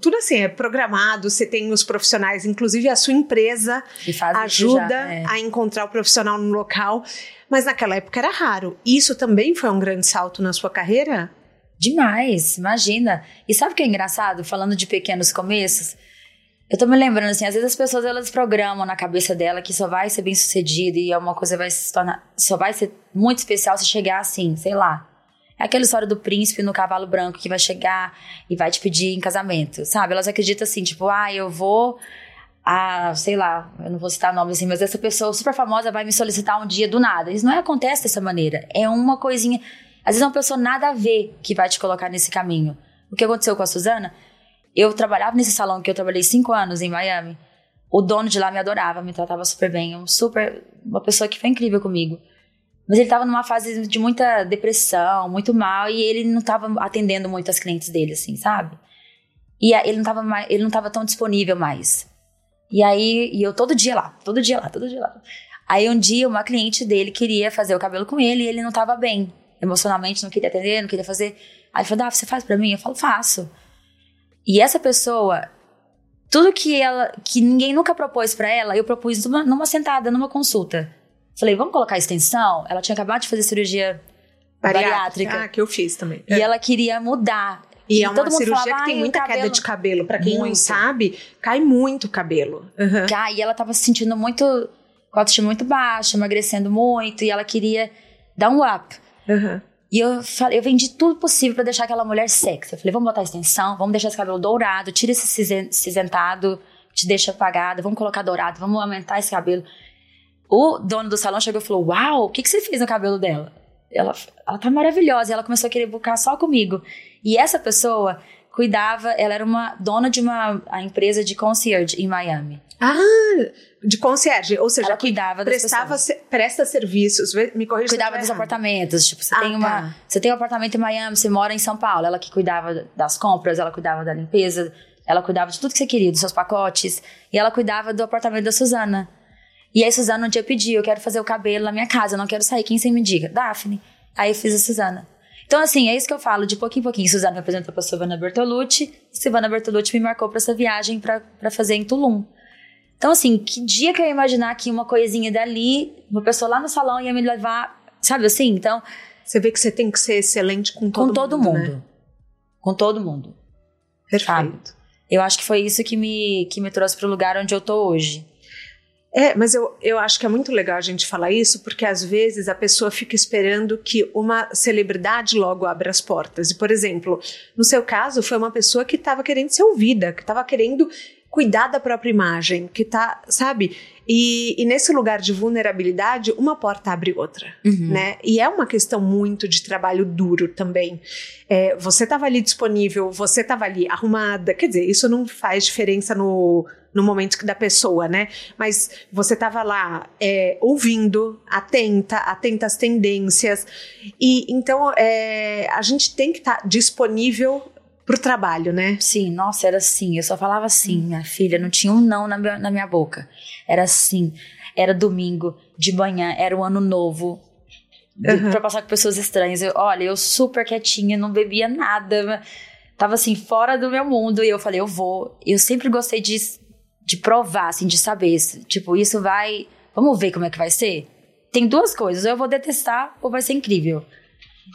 tudo assim, é programado, você tem os profissionais, inclusive a sua empresa ajuda já, é. a encontrar o profissional no local. Mas naquela época era raro. Isso também foi um grande salto na sua carreira? Demais, imagina. E sabe o que é engraçado? Falando de pequenos começos, eu tô me lembrando assim, às vezes as pessoas elas programam na cabeça dela que só vai ser bem sucedido e é uma coisa vai se tornar, só vai ser muito especial se chegar assim, sei lá. É aquela história do príncipe no cavalo branco que vai chegar e vai te pedir em casamento, sabe? Elas acreditam assim, tipo, ah, eu vou a, sei lá, eu não vou citar nome assim, mas essa pessoa super famosa vai me solicitar um dia do nada. Isso não acontece dessa maneira. É uma coisinha. Às vezes é uma pessoa nada a ver que vai te colocar nesse caminho. O que aconteceu com a Suzana? Eu trabalhava nesse salão que eu trabalhei cinco anos em Miami. O dono de lá me adorava, me tratava super bem. Um super, uma pessoa que foi incrível comigo. Mas ele estava numa fase de muita depressão, muito mal, e ele não estava atendendo muito as clientes dele, assim, sabe? E ele não estava ele não tava tão disponível mais. E aí, e eu todo dia lá, todo dia lá, todo dia lá. Aí um dia uma cliente dele queria fazer o cabelo com ele e ele não tava bem. Emocionalmente não queria atender, não queria fazer. Aí ele falou: "Ah, você faz para mim?" Eu falo: "Faço". E essa pessoa, tudo que ela, que ninguém nunca propôs para ela, eu propus numa, numa, sentada, numa consulta. Falei, vamos colocar extensão? Ela tinha acabado de fazer cirurgia bariátrica. bariátrica. Ah, que eu fiz também. E é. ela queria mudar. E, e é uma cirurgia falava, que tem muita cabelo... queda de cabelo. Para quem muito. não sabe, cai muito cabelo. Uhum. Cai, e ela tava se sentindo muito. com a autoestima muito baixa, emagrecendo muito, e ela queria dar um up. Uhum. E eu falei, eu vendi tudo possível para deixar aquela mulher sexy. Eu falei, vamos botar extensão, vamos deixar esse cabelo dourado, tira esse cinzentado, te deixa apagado, vamos colocar dourado, vamos aumentar esse cabelo. O dono do salão chegou e falou: Uau, o que, que você fez no cabelo dela? Ela, ela tá maravilhosa. E ela começou a querer buscar só comigo. E essa pessoa cuidava, ela era uma dona de uma empresa de concierge em Miami. Ah, de concierge, ou seja, ela cuidava prestava se, presta serviços, me corrija Cuidava dos apartamentos, tipo, você ah, tem uma, tá. você tem um apartamento em Miami, você mora em São Paulo, ela que cuidava das compras, ela cuidava da limpeza, ela cuidava de tudo que você queria, dos seus pacotes, e ela cuidava do apartamento da Suzana. E aí Suzana um dia pediu, eu quero fazer o cabelo na minha casa, eu não quero sair, quem você me diga? Daphne. Aí eu fiz a Suzana. Então, assim, é isso que eu falo, de pouquinho em pouquinho. Suzana me apresentou pra Silvana Bertolucci, Silvana Bertolucci me marcou para essa viagem para fazer em Tulum. Então, assim, que dia que eu ia imaginar que uma coisinha dali, uma pessoa lá no salão ia me levar, sabe assim? Então. Você vê que você tem que ser excelente com todo com todo mundo. mundo. Né? Com todo mundo. Perfeito. Sabe? Eu acho que foi isso que me, que me trouxe para o lugar onde eu tô hoje. É, mas eu, eu acho que é muito legal a gente falar isso, porque às vezes a pessoa fica esperando que uma celebridade logo abra as portas. E, por exemplo, no seu caso, foi uma pessoa que estava querendo ser ouvida, que estava querendo cuidar da própria imagem, que tá, sabe? E, e, nesse lugar de vulnerabilidade, uma porta abre outra, uhum. né? E é uma questão muito de trabalho duro também. É, você estava ali disponível, você estava ali arrumada, quer dizer, isso não faz diferença no, no momento da pessoa, né? Mas você estava lá é, ouvindo, atenta, atenta às tendências. E então é, a gente tem que estar tá disponível pro trabalho, né? Sim, nossa, era assim. Eu só falava assim, minha filha, não tinha um não na minha, na minha boca. Era assim. Era domingo, de manhã, era o ano novo. Uhum. Pra passar com pessoas estranhas. Eu, olha, eu super quietinha, não bebia nada. Tava assim, fora do meu mundo. E eu falei, eu vou. Eu sempre gostei de, de provar, assim, de saber. Tipo, isso vai. Vamos ver como é que vai ser? Tem duas coisas. Ou eu vou detestar ou vai ser incrível.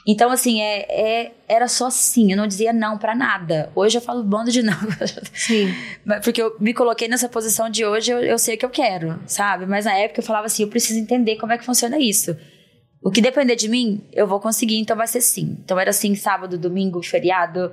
Então, assim, é, é, era só sim, eu não dizia não para nada. Hoje eu falo bando de não. [LAUGHS] Sim. Porque eu me coloquei nessa posição de hoje, eu, eu sei o que eu quero, sabe? Mas na época eu falava assim, eu preciso entender como é que funciona isso. O que depender de mim, eu vou conseguir, então vai ser sim. Então era assim, sábado, domingo, feriado,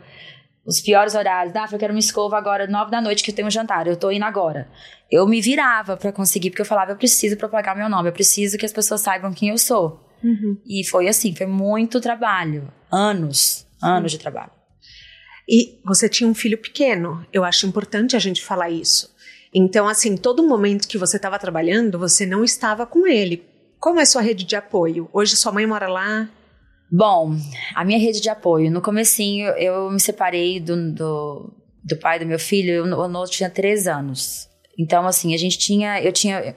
os piores horários. Ah, eu quero uma escova agora, nove da noite, que eu tenho um jantar, eu tô indo agora. Eu me virava para conseguir, porque eu falava, eu preciso propagar meu nome, eu preciso que as pessoas saibam quem eu sou. Uhum. E foi assim, foi muito trabalho. Anos, anos de trabalho. E você tinha um filho pequeno. Eu acho importante a gente falar isso. Então, assim, todo momento que você estava trabalhando, você não estava com ele. Como é sua rede de apoio? Hoje sua mãe mora lá? Bom, a minha rede de apoio, no comecinho eu me separei do, do, do pai do meu filho, o Noah tinha três anos. Então, assim, a gente tinha, eu tinha,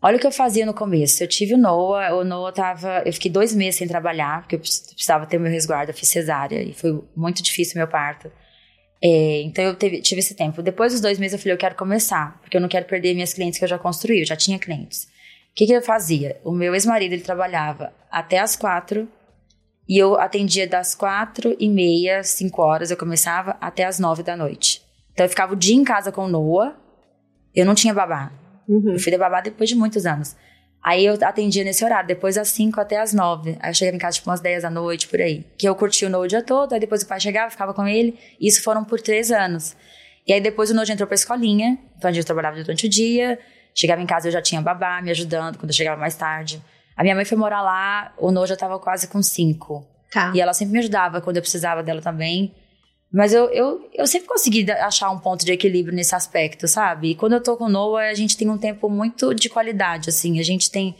Olha o que eu fazia no começo. Eu tive o Noah, o Noah tava. Eu fiquei dois meses sem trabalhar, porque eu precisava ter meu resguardo, eu fiz cesárea, e foi muito difícil o meu parto. É, então eu teve, tive esse tempo. Depois dos dois meses eu falei, eu quero começar, porque eu não quero perder minhas clientes que eu já construí, eu já tinha clientes. O que, que eu fazia? O meu ex-marido ele trabalhava até as quatro e eu atendia das quatro e meia, cinco horas, eu começava até as nove da noite. Então eu ficava o dia em casa com o Noah, eu não tinha babá. Uhum. Eu fui de babá depois de muitos anos. Aí eu atendia nesse horário, depois das 5 até as 9. Aí eu chegava em casa tipo umas 10 da noite, por aí. Que eu curtia o Noah o dia todo, aí depois o pai chegava, ficava com ele. Isso foram por três anos. E aí depois o Noah entrou pra escolinha, então a gente trabalhava durante o dia. Chegava em casa, eu já tinha babá me ajudando quando eu chegava mais tarde. A minha mãe foi morar lá, o Noah já tava quase com 5. Tá. E ela sempre me ajudava quando eu precisava dela também. Mas eu, eu, eu sempre consegui achar um ponto de equilíbrio nesse aspecto, sabe? E quando eu tô com o Noah, a gente tem um tempo muito de qualidade, assim. A gente tem.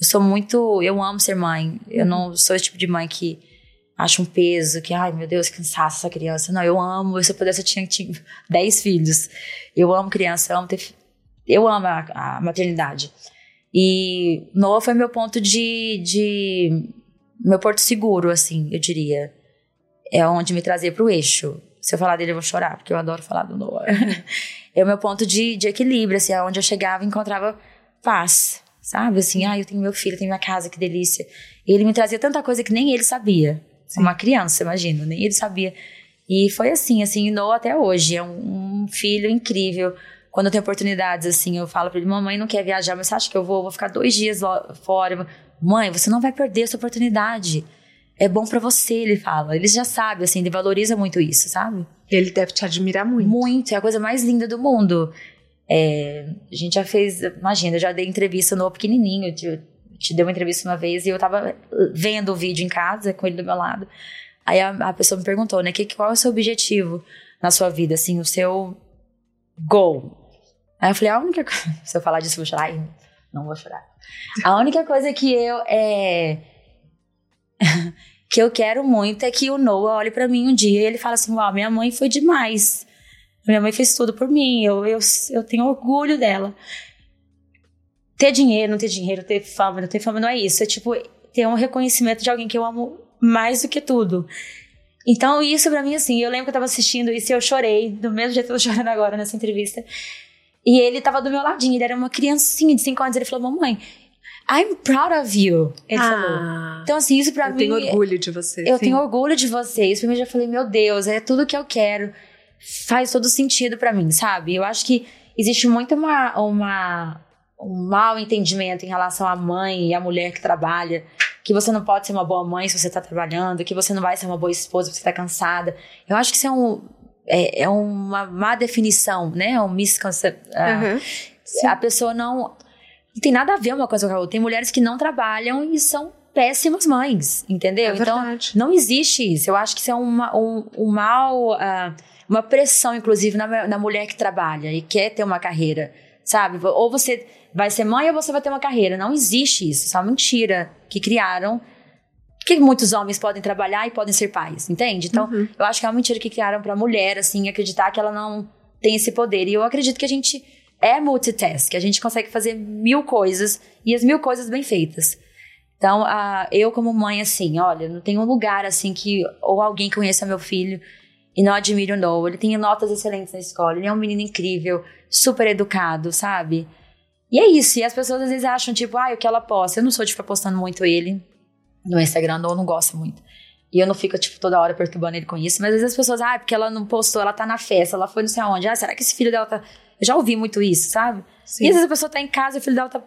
Eu sou muito. Eu amo ser mãe. Eu não sou esse tipo de mãe que acha um peso, que, ai meu Deus, cansaço essa criança. Não, eu amo. Se eu pudesse, eu tinha, tinha [LAUGHS] 10 filhos. Eu amo criança, eu amo ter. Eu amo a, a maternidade. E Noah foi meu ponto de, de. meu porto seguro, assim, eu diria. É onde me trazia pro eixo. Se eu falar dele, eu vou chorar, porque eu adoro falar do Noah. [LAUGHS] é o meu ponto de, de equilíbrio, assim, onde eu chegava e encontrava paz, sabe? Assim, ah, eu tenho meu filho, tenho minha casa, que delícia. E ele me trazia tanta coisa que nem ele sabia. Sim. Uma criança, imagino, nem ele sabia. E foi assim, assim, Noah até hoje. É um, um filho incrível quando eu tenho oportunidades, assim, eu falo pra ele, mamãe não quer viajar, mas você acha que eu vou? Vou ficar dois dias lá fora. Mãe, você não vai perder essa oportunidade. É bom para você, ele fala. Ele já sabe, assim, ele valoriza muito isso, sabe? Ele deve te admirar muito. Muito, é a coisa mais linda do mundo. É, a gente já fez, imagina, eu já dei entrevista no pequenininho, te, te deu uma entrevista uma vez e eu tava vendo o vídeo em casa com ele do meu lado. Aí a, a pessoa me perguntou, né, que, qual é o seu objetivo na sua vida, assim, o seu goal, Aí eu falei, a única coisa. [LAUGHS] Se eu falar disso, eu vou chorar. Não vou chorar. A única coisa que eu. É, [LAUGHS] que eu quero muito é que o Noah olhe para mim um dia e ele fala assim: Uau, minha mãe foi demais. Minha mãe fez tudo por mim. Eu, eu, eu tenho orgulho dela. Ter dinheiro, não ter dinheiro, ter fama, não ter fama, não é isso. É tipo ter um reconhecimento de alguém que eu amo mais do que tudo. Então, isso para mim, assim, eu lembro que eu tava assistindo isso e eu chorei, do mesmo jeito que eu tô [LAUGHS] chorando agora nessa entrevista. E ele tava do meu ladinho, ele era uma criancinha de 5 anos. Ele falou: Mamãe, I'm proud of you. Ele ah, falou. Então, assim, isso pra eu mim. Eu tenho orgulho de você. Eu sim. tenho orgulho de você. Isso pra mim eu já falei: Meu Deus, é tudo que eu quero. Faz todo sentido para mim, sabe? Eu acho que existe muito uma, uma, um mal entendimento em relação à mãe e à mulher que trabalha. Que você não pode ser uma boa mãe se você tá trabalhando, que você não vai ser uma boa esposa se você tá cansada. Eu acho que isso é um é, é uma má definição, né? É um misconcept. Uhum. A pessoa não. Não tem nada a ver uma coisa com a outra. Tem mulheres que não trabalham e são péssimas mães, entendeu? É então, não existe isso. Eu acho que isso é uma, um, um mal. Uh, uma pressão, inclusive, na, na mulher que trabalha e quer ter uma carreira, sabe? Ou você vai ser mãe ou você vai ter uma carreira. Não existe isso. Isso é uma mentira que criaram que muitos homens podem trabalhar e podem ser pais, entende? Então, uhum. eu acho que é uma mentira que criaram pra mulher, assim, acreditar que ela não tem esse poder. E eu acredito que a gente é multitask, a gente consegue fazer mil coisas e as mil coisas bem feitas. Então, eu como mãe, assim, olha, não tem um lugar, assim, que ou alguém conheça meu filho e não admire o Noah. Ele tem notas excelentes na escola, ele é um menino incrível, super educado, sabe? E é isso, e as pessoas às vezes acham, tipo, ah, o que ela posta. Eu não sou de ficar postando muito ele, no Instagram ou não gosta muito. E eu não fico, tipo, toda hora perturbando ele com isso. Mas às vezes as pessoas, ah, porque ela não postou, ela tá na festa, ela foi não sei aonde. Ah, será que esse filho dela tá. Eu já ouvi muito isso, sabe? Sim. E às vezes a pessoa tá em casa e o filho dela tá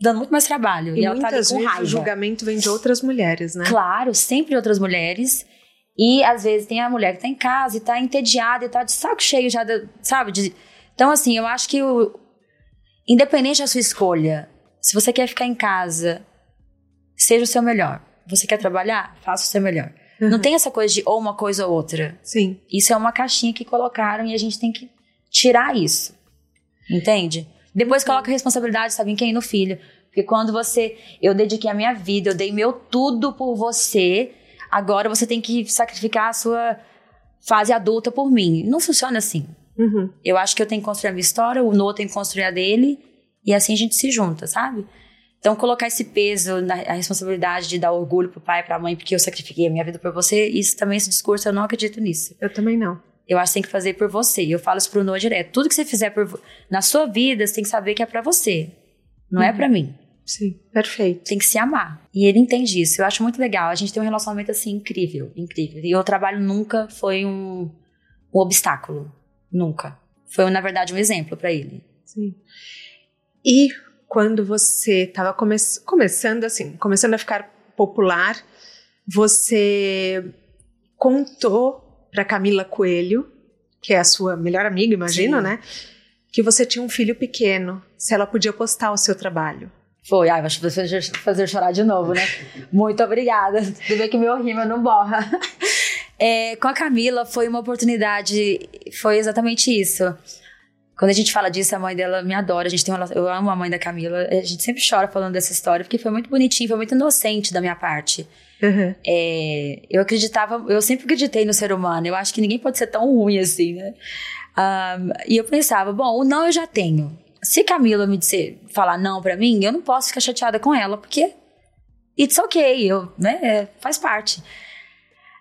dando muito mais trabalho. E, e ela tá ali com raiva. o julgamento vem de outras mulheres, né? Claro, sempre outras mulheres. E às vezes tem a mulher que tá em casa e tá entediada e tá de saco cheio já, de, sabe? De... Então, assim, eu acho que o... independente da sua escolha, se você quer ficar em casa seja o seu melhor. Você quer trabalhar? Faça o seu melhor. Uhum. Não tem essa coisa de ou uma coisa ou outra. Sim. Isso é uma caixinha que colocaram e a gente tem que tirar isso. Entende? Depois uhum. coloca a responsabilidade, sabe em quem? No filho. Porque quando você. Eu dediquei a minha vida, eu dei meu tudo por você, agora você tem que sacrificar a sua fase adulta por mim. Não funciona assim. Uhum. Eu acho que eu tenho que construir a minha história, o Noah tem que construir a dele, e assim a gente se junta, sabe? Então, colocar esse peso, na, a responsabilidade de dar orgulho pro pai e pra mãe, porque eu sacrifiquei a minha vida por você, isso também, esse discurso, eu não acredito nisso. Eu também não. Eu acho que tem que fazer por você. E eu falo isso pro Noah direto. Tudo que você fizer por, na sua vida, você tem que saber que é para você. Não é uhum. é para mim. Sim, perfeito. Tem que se amar. E ele entende isso. Eu acho muito legal. A gente tem um relacionamento assim incrível, incrível. E o trabalho nunca foi um, um obstáculo. Nunca. Foi, na verdade, um exemplo para ele. Sim. E quando você estava come começando assim, começando a ficar popular, você contou para Camila Coelho, que é a sua melhor amiga, imagino, Sim. né? Que você tinha um filho pequeno, se ela podia postar o seu trabalho. Foi, ai, vai fazer, fazer chorar de novo, né? [LAUGHS] Muito obrigada. Tudo bem que meu rima não borra. [LAUGHS] É, com a Camila foi uma oportunidade, foi exatamente isso. Quando a gente fala disso, a mãe dela me adora. A gente tem uma, eu amo a mãe da Camila. A gente sempre chora falando dessa história, porque foi muito bonitinho, foi muito inocente da minha parte. Uhum. É, eu acreditava, eu sempre acreditei no ser humano. Eu acho que ninguém pode ser tão ruim assim, né? Um, e eu pensava, bom, o não eu já tenho. se Camila me dizer, falar não pra mim, eu não posso ficar chateada com ela, porque it's ok, eu, né, é, faz parte.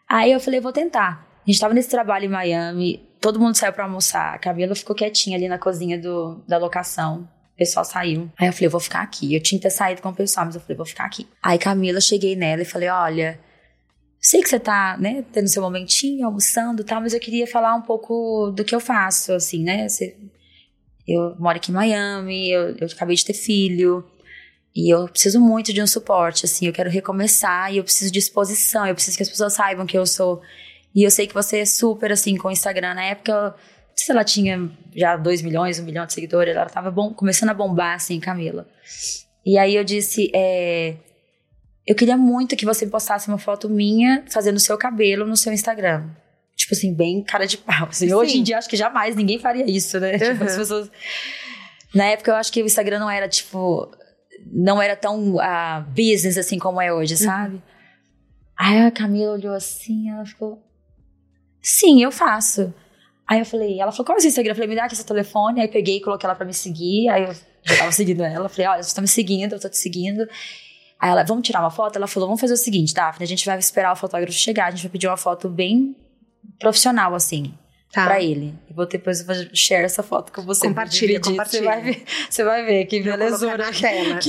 Aí eu falei, vou tentar. A gente tava nesse trabalho em Miami, todo mundo saiu pra almoçar, a Camila ficou quietinha ali na cozinha do, da locação. O pessoal saiu. Aí eu falei, eu vou ficar aqui. Eu tinha ter saído com o pessoal, mas eu falei, vou ficar aqui. Aí Camila, cheguei nela e falei, olha, sei que você tá, né, tendo seu momentinho, almoçando e tal, mas eu queria falar um pouco do que eu faço, assim, né? Eu moro aqui em Miami, eu, eu acabei de ter filho, e eu preciso muito de um suporte, assim, eu quero recomeçar e eu preciso de exposição, eu preciso que as pessoas saibam que eu sou. E eu sei que você é super, assim, com o Instagram. Na época, eu, se ela tinha já 2 milhões, 1 um milhão de seguidores, ela tava bom, começando a bombar, assim, Camila. E aí eu disse, é, eu queria muito que você postasse uma foto minha fazendo o seu cabelo no seu Instagram tipo assim, bem cara de pau. Assim. Hoje em dia, acho que jamais ninguém faria isso, né? Uhum. Tipo, as pessoas. Na época, eu acho que o Instagram não era, tipo. Não era tão uh, business assim como é hoje, sabe? Uhum. Aí a Camila olhou assim, ela ficou. Sim, eu faço. Aí eu falei, ela falou, qual é o seu Instagram? Eu falei, me dá aqui seu telefone. Aí peguei e coloquei ela pra me seguir. Aí eu já tava seguindo ela. Falei, olha, você tá me seguindo, eu tô te seguindo. Aí ela, vamos tirar uma foto? Ela falou, vamos fazer o seguinte, Daphne, a gente vai esperar o fotógrafo chegar, a gente vai pedir uma foto bem profissional, assim. Tá. Pra ele. E vou depois eu vou share essa foto com você. Compartilha, compartilha. Você vai ver, você vai ver que belezura. Na tela.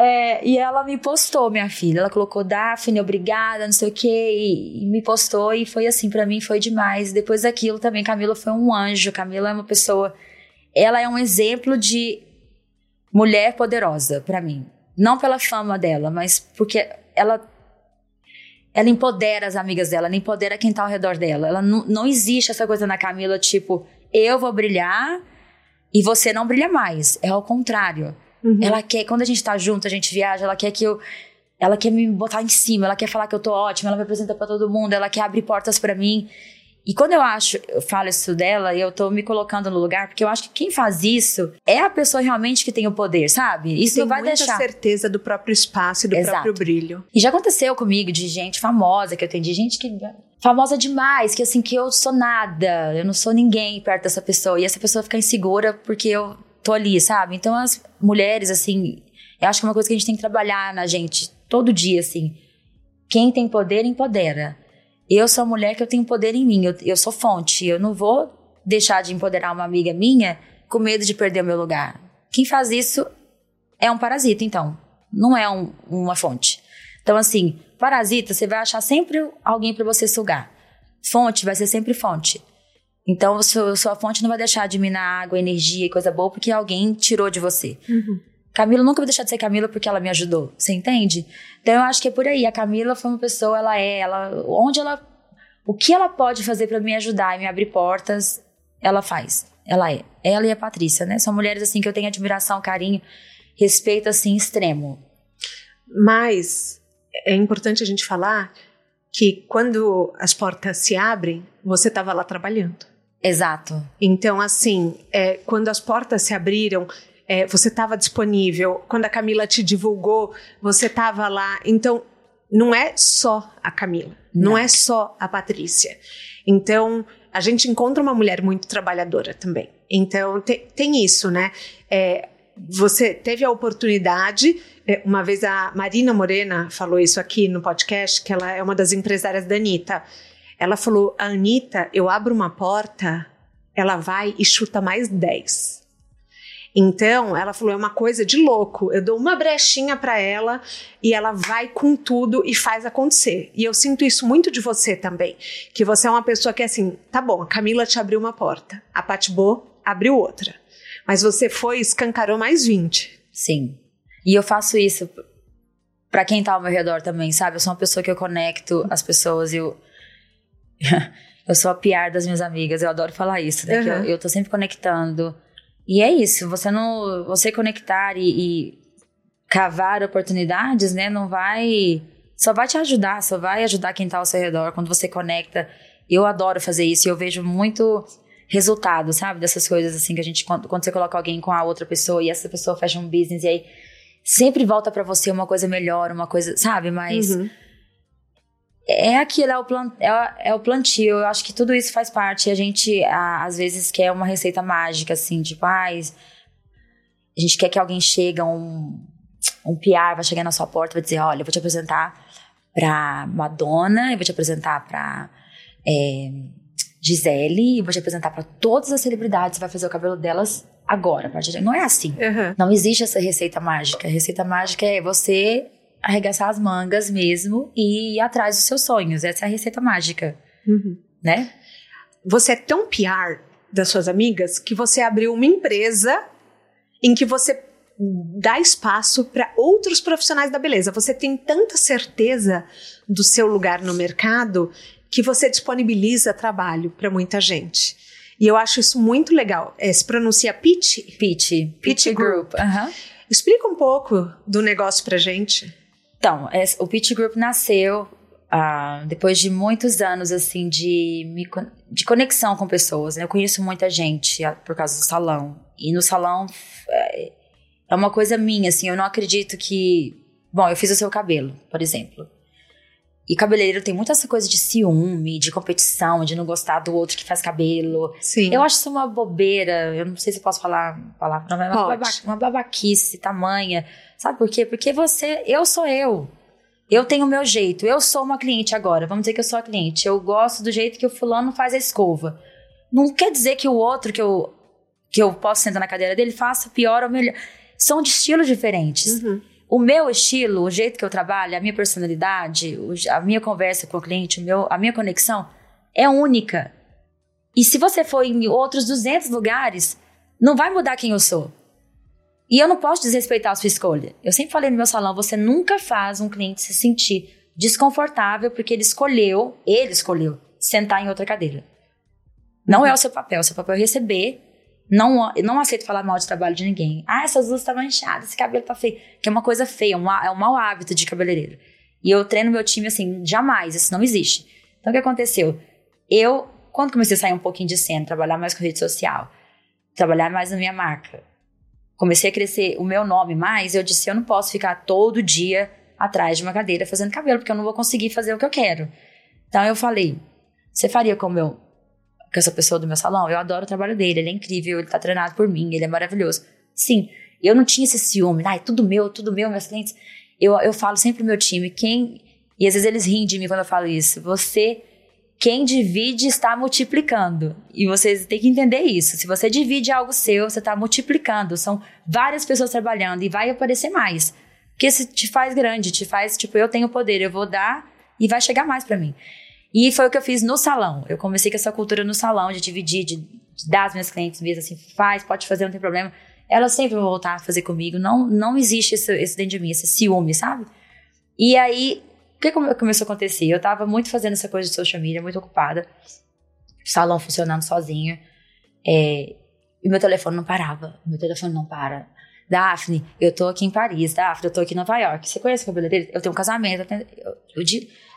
É, e ela me postou, minha filha. Ela colocou Daphne, obrigada, não sei o quê. E, e me postou e foi assim, para mim foi demais. Depois daquilo também, Camila foi um anjo. Camila é uma pessoa. Ela é um exemplo de mulher poderosa para mim. Não pela fama dela, mas porque ela ela empodera as amigas dela, ela empodera quem tá ao redor dela. Ela não, não existe essa coisa na Camila, tipo, eu vou brilhar e você não brilha mais. É ao contrário. Uhum. Ela quer, quando a gente tá junto, a gente viaja, ela quer que eu. Ela quer me botar em cima, ela quer falar que eu tô ótima, ela me apresenta para todo mundo, ela quer abrir portas para mim. E quando eu acho, eu falo isso dela, eu tô me colocando no lugar, porque eu acho que quem faz isso é a pessoa realmente que tem o poder, sabe? Isso tem não vai muita deixar. certeza do próprio espaço e do Exato. próprio brilho. E já aconteceu comigo de gente famosa que eu atendi, gente que famosa demais, que assim que eu sou nada, eu não sou ninguém perto dessa pessoa e essa pessoa fica insegura porque eu tô ali, sabe? Então as mulheres assim, eu acho que é uma coisa que a gente tem que trabalhar na gente todo dia assim. Quem tem poder empodera. Eu sou a mulher que eu tenho poder em mim, eu, eu sou fonte. Eu não vou deixar de empoderar uma amiga minha com medo de perder o meu lugar. Quem faz isso é um parasita, então. Não é um, uma fonte. Então, assim, parasita, você vai achar sempre alguém para você sugar. Fonte vai ser sempre fonte. Então, sua, sua fonte não vai deixar de minar água, energia e coisa boa porque alguém tirou de você. Uhum. Camila nunca vai deixar de ser Camila porque ela me ajudou, você entende? Então eu acho que é por aí. A Camila foi uma pessoa, ela é, ela, onde ela, o que ela pode fazer para me ajudar e me abrir portas, ela faz. Ela é. Ela e a Patrícia, né? São mulheres assim que eu tenho admiração, carinho, respeito assim extremo. Mas é importante a gente falar que quando as portas se abrem, você estava lá trabalhando. Exato. Então, assim, é, quando as portas se abriram, é, você estava disponível. Quando a Camila te divulgou, você estava lá. Então, não é só a Camila, não. não é só a Patrícia. Então, a gente encontra uma mulher muito trabalhadora também. Então, te, tem isso, né? É, você teve a oportunidade. É, uma vez a Marina Morena falou isso aqui no podcast, que ela é uma das empresárias da Anitta. Ela falou: a Anitta, eu abro uma porta, ela vai e chuta mais 10. Então, ela falou: é uma coisa de louco. Eu dou uma brechinha para ela e ela vai com tudo e faz acontecer. E eu sinto isso muito de você também. Que você é uma pessoa que é assim: tá bom, a Camila te abriu uma porta, a Patibô abriu outra. Mas você foi escancarou mais 20. Sim. E eu faço isso para quem tá ao meu redor também, sabe? Eu sou uma pessoa que eu conecto as pessoas. Eu. [LAUGHS] eu sou a piar das minhas amigas, eu adoro falar isso? Uhum. Eu, eu tô sempre conectando e é isso, você não, você conectar e, e cavar oportunidades, né, não vai, só vai te ajudar, só vai ajudar quem tá ao seu redor quando você conecta. Eu adoro fazer isso e eu vejo muito resultado, sabe, dessas coisas assim que a gente quando, quando você coloca alguém com a outra pessoa e essa pessoa fecha um business e aí sempre volta para você uma coisa melhor, uma coisa, sabe, mas uhum é aquilo, é o, plant, é, é, o plantio. Eu acho que tudo isso faz parte. A gente, a, às vezes, quer uma receita mágica, assim, tipo, ah, a gente quer que alguém chegue, um, um PR vai chegar na sua porta e vai dizer, olha, eu vou te apresentar pra Madonna, eu vou te apresentar pra é, Gisele, eu vou te apresentar pra todas as celebridades, você vai fazer o cabelo delas agora. Não é assim. Uhum. Não existe essa receita mágica. A receita mágica é você arregaçar as mangas mesmo e ir atrás dos seus sonhos. Essa é a receita mágica, Uhum. né? Você é tão PR das suas amigas que você abriu uma empresa em que você dá espaço para outros profissionais da beleza. Você tem tanta certeza do seu lugar no mercado que você disponibiliza trabalho para muita gente. E eu acho isso muito legal. É, se pronuncia pitch? Pitch. Pitch Group. Aham. Explica um pouco do negócio pra gente. Então, o Pitch Group nasceu ah, depois de muitos anos, assim, de, me de conexão com pessoas. né? Eu conheço muita gente ah, por causa do salão. E no salão é, é uma coisa minha, assim, eu não acredito que... Bom, eu fiz o seu cabelo, por exemplo. E cabeleireiro tem muita essa coisa de ciúme, de competição, de não gostar do outro que faz cabelo. Sim. Eu acho isso uma bobeira. Eu não sei se eu posso falar palavra, mas é uma babaquice tamanha. Sabe por quê? Porque você, eu sou eu. Eu tenho o meu jeito. Eu sou uma cliente agora. Vamos dizer que eu sou a cliente. Eu gosto do jeito que o fulano faz a escova. Não quer dizer que o outro que eu, que eu posso sentar na cadeira dele faça pior ou melhor. São de estilos diferentes. Uhum. O meu estilo, o jeito que eu trabalho, a minha personalidade, a minha conversa com o cliente, o meu, a minha conexão é única. E se você for em outros 200 lugares, não vai mudar quem eu sou. E eu não posso desrespeitar a sua escolha. Eu sempre falei no meu salão, você nunca faz um cliente se sentir desconfortável porque ele escolheu, ele escolheu, sentar em outra cadeira. Não é o seu papel, o seu papel é receber. Não, não aceito falar mal de trabalho de ninguém. Ah, essas luzes estão manchadas, esse cabelo tá feio. Que é uma coisa feia, um, é um mau hábito de cabeleireiro. E eu treino meu time assim, jamais, isso não existe. Então o que aconteceu? Eu, quando comecei a sair um pouquinho de cena, trabalhar mais com rede social, trabalhar mais na minha marca, comecei a crescer o meu nome mais, eu disse, eu não posso ficar todo dia atrás de uma cadeira fazendo cabelo, porque eu não vou conseguir fazer o que eu quero. Então eu falei, você faria como eu, com essa pessoa do meu salão? Eu adoro o trabalho dele, ele é incrível, ele tá treinado por mim, ele é maravilhoso. Sim, eu não tinha esse ciúme, ai, tudo meu, tudo meu, meus clientes. Eu, eu falo sempre pro meu time, quem. E às vezes eles riem de mim quando eu falo isso. Você, quem divide, está multiplicando. E vocês têm que entender isso. Se você divide algo seu, você está multiplicando. São várias pessoas trabalhando e vai aparecer mais. Porque isso te faz grande, te faz, tipo, eu tenho poder, eu vou dar e vai chegar mais para mim. E foi o que eu fiz no salão. Eu comecei com essa cultura no salão, de dividir, de, dar às minhas clientes mesmo assim, faz, pode fazer, não tem problema. Elas sempre vão voltar a fazer comigo. Não, não existe esse, esse dentro de mim, esse ciúme, sabe? E aí, o que come- começou a acontecer? Eu tava muito fazendo essa coisa de social media, muito ocupada. Salão funcionando sozinho. É, e meu telefone não parava. Meu telefone não para. Daphne, eu tô aqui em Paris. Daphne, eu tô aqui em Nova York. Você conhece o cabeleireiro? Eu tenho um casamento. Eu tenho, eu, eu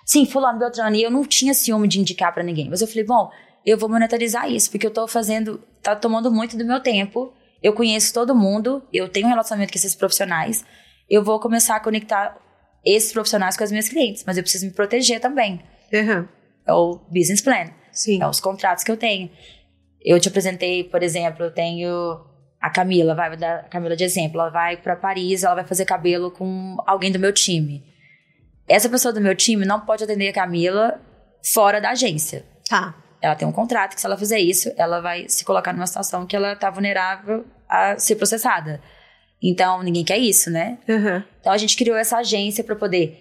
sim, fulano, Beltrano. E eu não tinha ciúme de indicar pra ninguém. Mas eu falei, bom, eu vou monetarizar isso. Porque eu tô fazendo... Tá tomando muito do meu tempo. Eu conheço todo mundo. Eu tenho um relacionamento com esses profissionais. Eu vou começar a conectar esses profissionais com as minhas clientes. Mas eu preciso me proteger também. Uhum. É o business plan. Sim. É os contratos que eu tenho. Eu te apresentei, por exemplo, eu tenho a Camila, vai dar a Camila de exemplo, ela vai para Paris, ela vai fazer cabelo com alguém do meu time. Essa pessoa do meu time não pode atender a Camila fora da agência. Tá. Ela tem um contrato que se ela fizer isso, ela vai se colocar numa situação que ela tá vulnerável a ser processada. Então, ninguém quer isso, né? Uhum. Então a gente criou essa agência para poder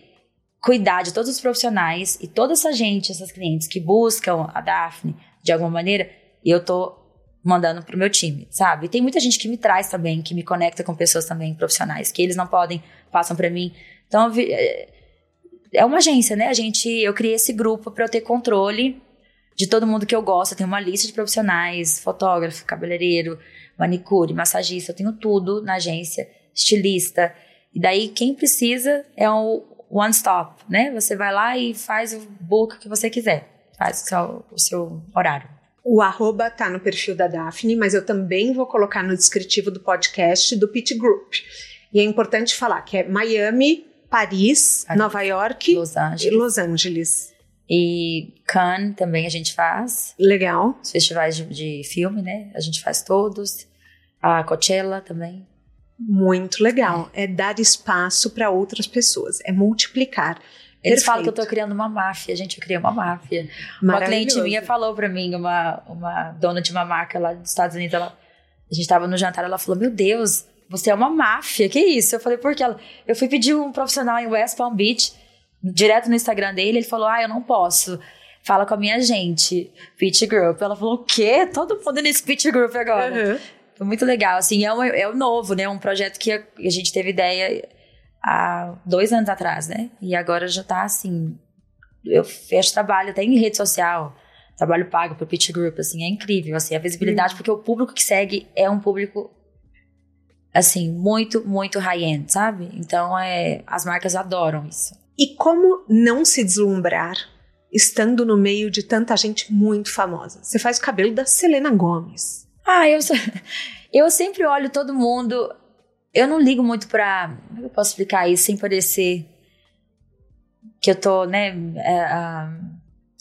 cuidar de todos os profissionais e toda essa gente, essas clientes que buscam a Daphne de alguma maneira, e eu tô mandando pro meu time, sabe? E tem muita gente que me traz também, que me conecta com pessoas também profissionais, que eles não podem, passam para mim. Então é- é uma agência, né? A gente, eu criei esse grupo para eu ter controle de todo mundo que eu gosto. Eu tenho uma lista de profissionais, fotógrafo, cabeleireiro, manicure, massagista, eu tenho tudo na agência, estilista. E daí quem precisa é o one stop, né? Você vai lá e faz o book que você quiser, faz o seu, o seu horário. O arroba tá no perfil da Daphne, mas eu também vou colocar no descritivo do podcast do Pitch Group. E é importante falar que é Miami, Paris, Paris, Nova York Los e Angeles. Los Angeles. E Cannes também a gente faz, Legal. os festivais de, de filme, né? A gente faz todos. A Coachella também. Muito legal. É dar espaço para outras pessoas, é multiplicar. Eles falam que eu Perfeito. tô criando uma máfia, gente, eu criei uma máfia. Uma cliente minha falou pra mim, uma, uma dona de uma marca lá dos Estados Unidos, ela, a gente tava no jantar, ela falou, meu Deus, você é uma máfia, que isso? Eu falei, por quê? Ela, eu fui pedir um profissional em West Palm Beach, direto no Instagram dele, ele falou, ah, eu não posso. Fala com a minha gente, Pitch Group. Ela falou, o quê? Todo mundo nesse Pitch Group agora. Uhum. Foi muito legal, assim, é, um, é um novo, né? Um projeto que a, a gente teve ideia há dois anos atrás, né? E agora já tá assim. Eu fecho trabalho até em rede social, trabalho pago pro Pitch Group, assim, é incrível, assim, a visibilidade, porque o público que segue é um público, assim, muito, muito high-end, sabe? Então, é, as marcas adoram isso. E como não se deslumbrar estando no meio de tanta gente muito famosa? Você faz o cabelo da Selena Gomes. Ah, eu, sou- [LAUGHS] eu sempre olho todo mundo. Eu não ligo muito pra. Como é eu posso explicar isso sem parecer que eu tô, né, ah,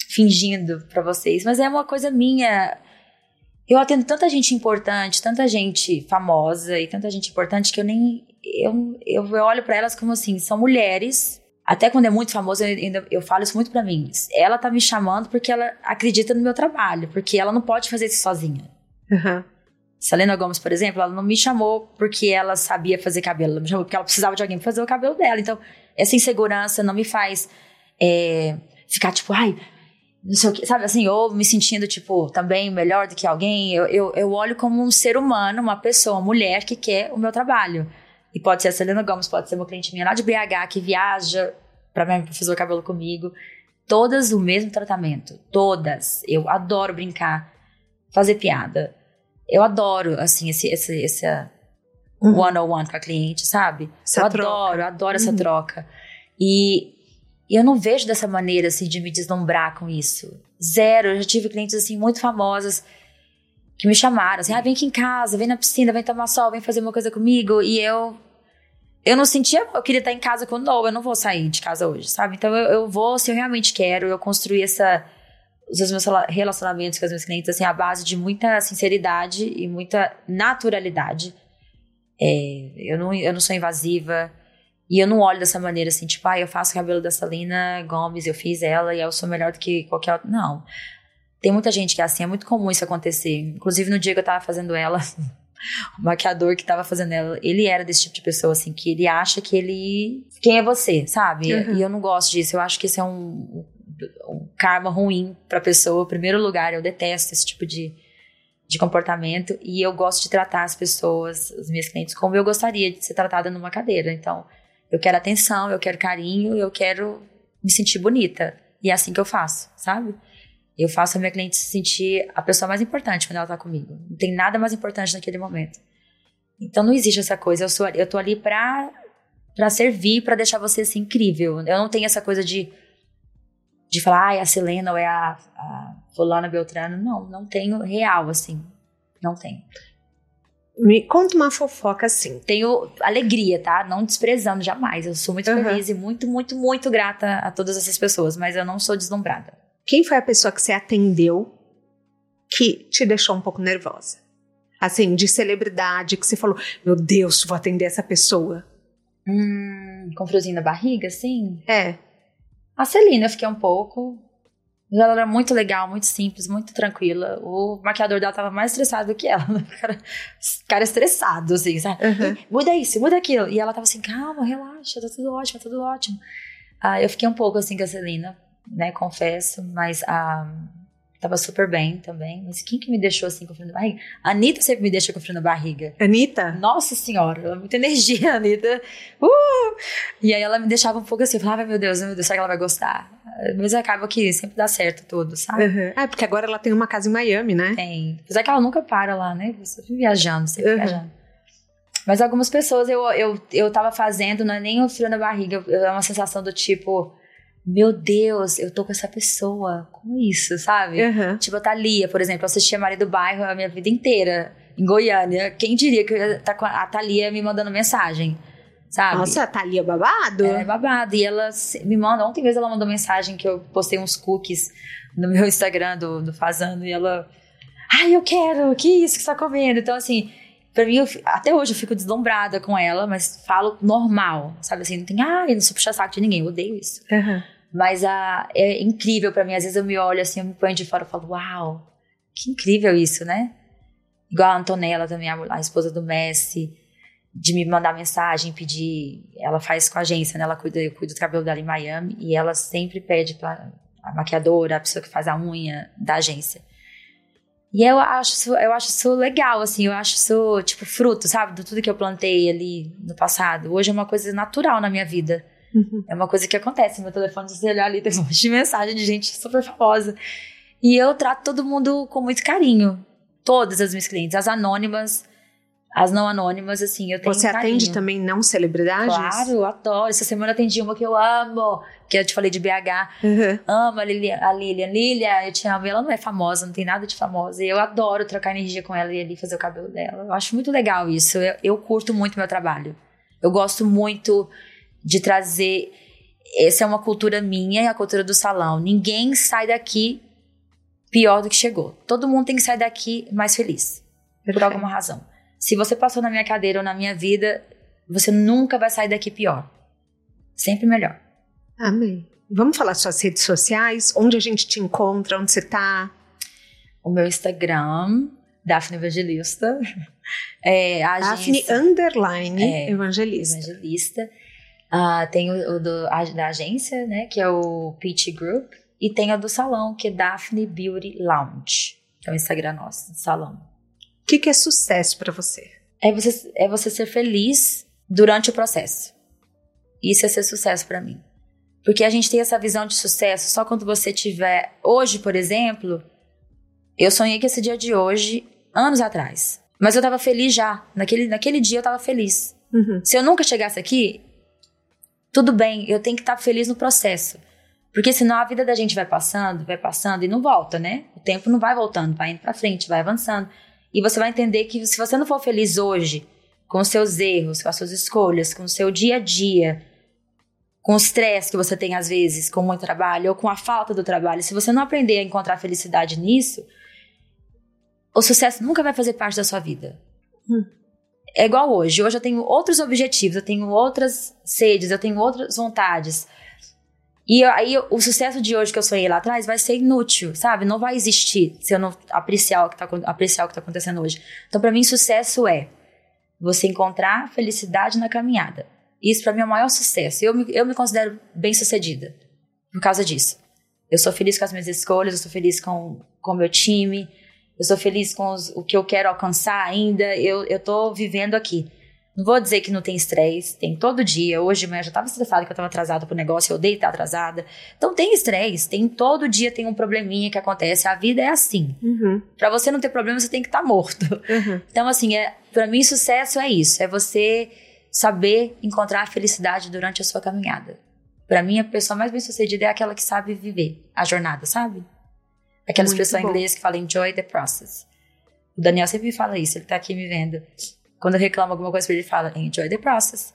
fingindo pra vocês? Mas é uma coisa minha. Eu atendo tanta gente importante, tanta gente famosa e tanta gente importante que eu nem. Eu, eu, eu olho pra elas como assim: são mulheres. Até quando é muito famosa, eu, eu falo isso muito pra mim. Ela tá me chamando porque ela acredita no meu trabalho, porque ela não pode fazer isso sozinha. Uhum. Selena Gomes, por exemplo, ela não me chamou porque ela sabia fazer cabelo, ela me chamou porque ela precisava de alguém pra fazer o cabelo dela. Então, essa insegurança não me faz é, ficar tipo, ai, não sei o que, sabe assim, ou me sentindo, tipo, também melhor do que alguém. Eu, eu, eu olho como um ser humano, uma pessoa, uma mulher que quer o meu trabalho. E pode ser a Selena Gomes, pode ser uma cliente minha lá de BH que viaja pra mim fazer o cabelo comigo. Todas o mesmo tratamento. Todas. Eu adoro brincar, fazer piada. Eu adoro, assim, esse, esse, esse Uhum. one-on-one com a cliente, sabe? Essa eu adoro, eu adoro essa Uhum. troca. E, e eu não vejo dessa maneira, assim, de me deslumbrar com isso. Zero. Eu já tive clientes, assim, muito famosas que me chamaram, assim, ah, vem aqui em casa, vem na piscina, vem tomar sol, vem fazer uma coisa comigo. E eu... Eu não sentia, eu queria estar em casa com não, eu não vou sair de casa hoje, sabe? Então eu, eu vou se eu realmente quero, eu construí essa, os meus rela- relacionamentos com os meus clientes, assim, à base de muita sinceridade e muita naturalidade. É, eu, não, eu não sou invasiva. E eu não olho dessa maneira assim, tipo, ah, eu faço o cabelo da Salina Gomes, eu fiz ela e eu sou melhor do que qualquer outra. Não. Tem muita gente que é assim, é muito comum isso acontecer. Inclusive, no dia que eu tava fazendo ela, [LAUGHS] o maquiador que tava fazendo ela, ele era desse tipo de pessoa, assim, que ele acha que ele. Quem é você, sabe? Uhum. E eu não gosto disso. Eu acho que isso é um, um karma ruim pra pessoa. Em primeiro lugar, eu detesto esse tipo de, de comportamento. E eu gosto de tratar as pessoas, os meus clientes, como eu gostaria de ser tratada numa cadeira. Então, eu quero atenção, eu quero carinho, eu quero me sentir bonita. E é assim que eu faço, sabe? Eu faço a minha cliente se sentir a pessoa mais importante quando ela tá comigo. Não tem nada mais importante naquele momento. Então não existe essa coisa. Eu, sou, eu tô ali pra, pra servir, pra deixar você assim incrível. Eu não tenho essa coisa de, de falar, ah, é a Selena ou é a, a Fulana Beltrano. Não, não tenho real, assim. Não tenho. Me conta uma fofoca assim. Tenho alegria, tá? Não desprezando jamais. Eu sou muito Uhum. feliz e muito, muito, muito grata a todas essas pessoas, mas eu não sou deslumbrada. Quem foi a pessoa que você atendeu que te deixou um pouco nervosa? Assim, de celebridade, que você falou, meu Deus, vou atender essa pessoa. Hum, com friozinho na barriga, assim? É. A Celina eu fiquei um pouco. Ela era muito legal, muito simples, muito tranquila. O maquiador dela tava mais estressado do que ela. né? O cara, cara estressado, assim, sabe? Uhum. Muda isso, muda aquilo. E ela tava assim, calma, relaxa, tá tudo ótimo, tá tudo ótimo. Ah, eu fiquei um pouco assim com a Celina, né? Confesso, mas ah, tava super bem também. Mas quem que me deixou assim com frio na barriga? A Anitta sempre me deixa com frio na barriga. Anitta? Nossa senhora, ela é muita energia, [LAUGHS] Anitta. Uh! E aí ela me deixava um pouco assim, eu falava, "Ai, meu Deus, meu Deus, será que ela vai gostar? Mas acaba que sempre dá certo tudo, sabe? Uhum. É, porque agora ela tem uma casa em Miami, né? Tem. Apesar que ela nunca para lá, né? Sempre viajando, sempre Uhum. viajando. Mas algumas pessoas eu, eu, eu tava fazendo, não é nem o frio na barriga, é uma sensação do tipo, meu Deus, eu tô com essa pessoa, como isso, sabe? Uhum. Tipo, a Thalia, por exemplo, eu assistia Maria do Bairro a minha vida inteira, em Goiânia. Quem diria que eu ia estar com a Thalia me mandando mensagem, sabe? Nossa, a Thalia babado? É babado. E ela me manda, ontem mesmo ela mandou mensagem que eu postei uns cookies no meu Instagram do, do Fazano e ela. Ai, eu quero, que isso que você tá comendo? Então, assim, Pra mim, eu, até hoje eu fico deslumbrada com ela, mas falo normal, sabe assim? Não tem, ah, eu não sou puxar saco de ninguém, eu odeio isso. Uhum. Mas a, é incrível para mim. Às vezes eu me olho assim, eu me ponho de fora e falo, uau, que incrível isso, né? Igual a Antonella também, a, a esposa do Messi, de me mandar mensagem, pedir. Ela faz com a agência, né? Ela cuida, eu cuido do cabelo dela em Miami e ela sempre pede pra a maquiadora, a pessoa que faz a unha da agência. E eu acho isso, eu acho isso legal, assim, eu acho isso, tipo, fruto, sabe, de tudo que eu plantei ali no passado. Hoje é uma coisa natural na minha vida. Uhum. É uma coisa que acontece. Meu telefone, se você olhar ali, tem um monte de mensagem de gente super famosa. E eu trato todo mundo com muito carinho. Todas as minhas clientes, as anônimas, as não anônimas, assim, eu tenho Você carinho. atende também não celebridades? Claro, eu adoro. Essa semana eu atendi uma que eu amo, que eu te falei de BH. Uhum. Amo a Lilian, a Lilian. Lilian, eu te amo. Ela não é famosa, não tem nada de famosa. E eu adoro trocar energia com ela e ali fazer o cabelo dela. Eu acho muito legal isso. Eu, eu curto muito meu trabalho. Eu gosto muito de trazer. Essa é uma cultura minha e a cultura do salão. Ninguém sai daqui pior do que chegou. Todo mundo tem que sair daqui mais feliz. Perfeito. Por alguma razão. Se você passou na minha cadeira ou na minha vida, você nunca vai sair daqui pior. Sempre melhor. Amém. Vamos falar suas redes sociais, onde a gente te encontra, onde você tá? O meu Instagram, Daphne Evangelista. [LAUGHS] É, a Daphne Underline é, Evangelista. Evangelista. Uh, tem o, o do, a, da agência, né, que é o Peach Group. E tem a do salão, que é Daphne Beauty Lounge. Que é o Instagram nosso, salão. O que, que é sucesso para você? É você, é você ser feliz durante o processo. Isso é ser sucesso para mim. Porque a gente tem essa visão de sucesso só quando você tiver. Hoje, por exemplo, eu sonhei com esse dia de hoje anos atrás. Mas eu tava feliz já. Naquele, naquele dia eu tava feliz. Uhum. Se eu nunca chegasse aqui, tudo bem, eu tenho que estar feliz no processo. Porque senão a vida da gente vai passando, vai passando e não volta, né? O tempo não vai voltando, vai indo pra frente, vai avançando. E você vai entender que se você não for feliz hoje, com seus erros, com as suas escolhas, com o seu dia a dia, com o estresse que você tem às vezes, com muito trabalho ou com a falta do trabalho, se você não aprender a encontrar felicidade nisso, o sucesso nunca vai fazer parte da sua vida. Hum. É igual hoje. Hoje eu tenho outros objetivos, eu tenho outras sedes, eu tenho outras vontades. E aí o sucesso de hoje que eu sonhei lá atrás vai ser inútil, sabe? Não vai existir se eu não apreciar o que tá, apreciar o que tá acontecendo hoje. Então, para mim, sucesso é você encontrar felicidade na caminhada. Isso para mim é o maior sucesso. Eu me, eu me considero bem sucedida por causa disso. Eu sou feliz com as minhas escolhas, eu sou feliz com o meu time, eu sou feliz com os, o que eu quero alcançar ainda. Eu, eu tô vivendo aqui. Não vou dizer que não tem estresse, tem todo dia. Hoje de manhã eu já estava estressada que eu estava atrasada pro negócio, eu odeio estar atrasada. Então tem estresse, tem todo dia tem um probleminha que acontece. A vida é assim. Uhum. Para você não ter problema, você tem que estar tá morto. Uhum. Então assim, é, para mim sucesso é isso, é você saber encontrar a felicidade durante a sua caminhada. Para mim a pessoa mais bem-sucedida é aquela que sabe viver a jornada, sabe? Aquela Muito expressão bom. em inglês que fala enjoy the process. O Daniel sempre me fala isso, ele tá aqui me vendo. Quando eu reclamo alguma coisa pra ele, fala enjoy the process.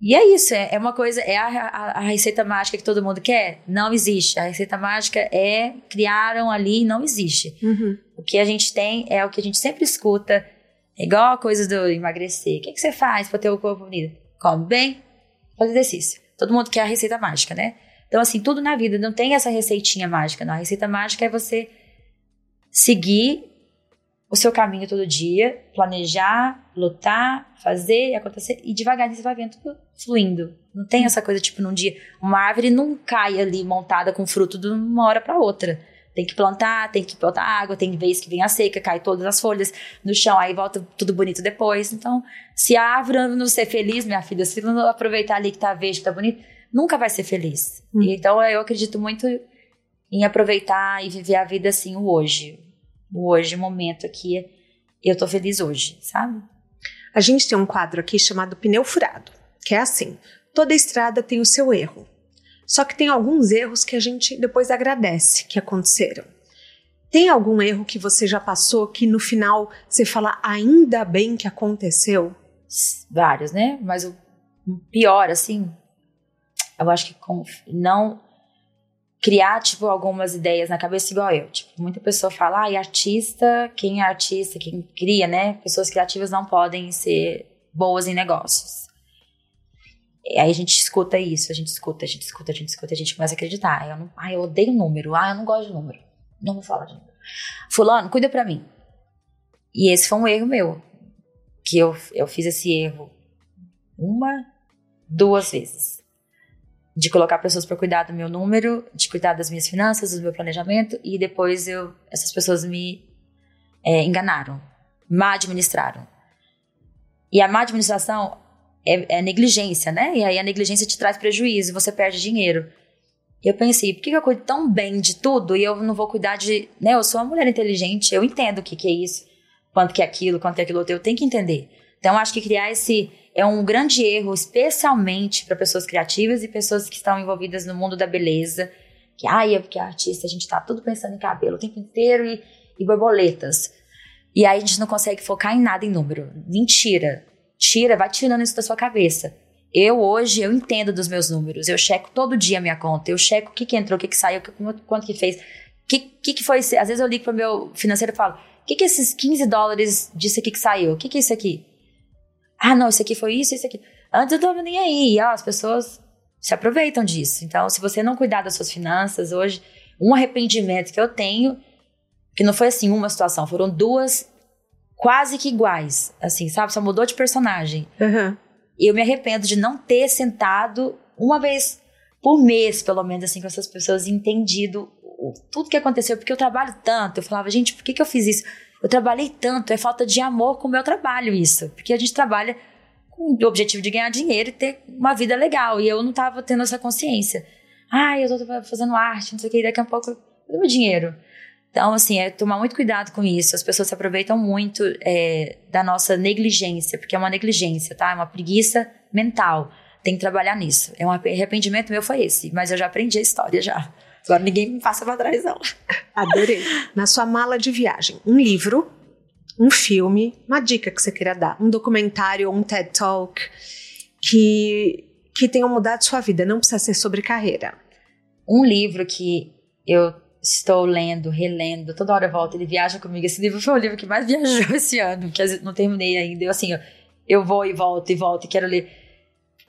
E é isso, é, é uma coisa, é a, a, a, receita mágica que todo mundo quer? Não existe. A receita mágica é, criaram ali, não existe. Uhum. O que a gente tem é o que a gente sempre escuta, é igual a coisa do emagrecer. O que, que você faz pra ter o corpo bonito? Come bem, faz exercício. Todo mundo quer a receita mágica, né? Então, assim, tudo na vida não tem essa receitinha mágica, não. A receita mágica é você seguir o seu caminho todo dia, planejar, lutar, fazer, acontecer, e devagarinho você vai vendo tudo fluindo. Não tem essa coisa, tipo, num dia, uma árvore não cai ali montada com fruto de uma hora para outra. Tem que plantar, tem que botar água, tem vez que vem a seca, cai todas as folhas no chão, aí volta tudo bonito depois. Então, se a árvore não ser feliz, minha filha, se não aproveitar ali que tá verde, que tá bonito, nunca vai ser feliz. Hum. Então, eu acredito muito em aproveitar e viver a vida assim, o hoje. Hoje, momento aqui, eu tô feliz hoje, sabe? A gente tem um quadro aqui chamado Pneu Furado, que é assim: toda estrada tem o seu erro. Só que tem alguns erros que a gente depois agradece que aconteceram. Tem algum erro que você já passou que no final você fala ainda bem que aconteceu? Vários, né? Mas o pior, assim, eu acho que com, não criar, tipo, algumas ideias na cabeça igual eu. Tipo, muita pessoa fala, ah, artista, quem é artista, quem cria, né? Pessoas criativas não podem ser boas em negócios. E aí a gente escuta isso, a gente escuta, a gente escuta, a gente escuta, a gente começa a acreditar. Eu não, ah, eu odeio número, ah, eu não gosto de número. Não vou falar de número. Fulano, cuida pra mim. E esse foi um erro meu. Que eu, eu fiz esse erro uma, duas vezes de colocar pessoas para cuidar do meu número, de cuidar das minhas finanças, do meu planejamento, e depois eu, essas pessoas me é, enganaram, má administraram. E a má administração é, é, negligência, né? E aí a negligência te traz prejuízo, você perde dinheiro. E eu pensei, por que eu cuido tão bem de tudo e eu não vou cuidar de. Né? Eu sou uma mulher inteligente, eu entendo o que, que é isso, quanto que é aquilo, quanto que é aquilo outro, eu tenho que entender. Então, acho que criar esse é um grande erro, especialmente para pessoas criativas e pessoas que estão envolvidas no mundo da beleza. Que, ai, é porque é artista, a gente tá tudo pensando em cabelo o tempo inteiro e, e borboletas. E aí a gente não consegue focar em nada em número. Mentira. Tira, vai tirando isso da sua cabeça. Eu hoje, eu entendo dos meus números. Eu checo todo dia a minha conta. Eu checo o que, que entrou, o que, que saiu, quanto que fez. O que, que, que foi? Às vezes eu ligo para o meu financeiro e falo: o que, que esses 15 dólares disso aqui que saiu? O que, que é isso aqui? Ah, não, isso aqui foi isso, isso aqui. Antes eu tava nem aí. E, ó, as pessoas se aproveitam disso. Então, se você não cuidar das suas finanças, hoje, um arrependimento que eu tenho, que não foi assim uma situação, foram duas quase que iguais. Assim, sabe? Só mudou de personagem. Uhum. E eu me arrependo de não ter sentado uma vez por mês, pelo menos, assim, com essas pessoas e entendido tudo que aconteceu, porque eu trabalho tanto. Eu falava, gente, por que, que eu fiz isso? Eu trabalhei tanto, é falta de amor com o meu trabalho isso. Porque a gente trabalha com o objetivo de ganhar dinheiro e ter uma vida legal. E eu não estava tendo essa consciência. Ah, eu estou fazendo arte, não sei o que, daqui a pouco eu meu dinheiro. Então, assim, é tomar muito cuidado com isso. As pessoas se aproveitam muito é, da nossa negligência, porque é uma negligência, tá? É uma preguiça mental. Tem que trabalhar nisso. É um arrependimento meu foi esse, mas eu já aprendi a história já. Agora ninguém me passa pra trás, não. Adorei. Na sua mala de viagem, um livro, um filme, uma dica que você queira dar, um documentário, um TED Talk que, que tenha mudado sua vida, não precisa ser sobre carreira. Um livro que eu estou lendo, relendo, toda hora eu volto, ele viaja comigo. Esse livro foi o livro que mais [LAUGHS] viajou esse ano, que não terminei ainda. Eu assim, eu vou e volto e volto e quero ler.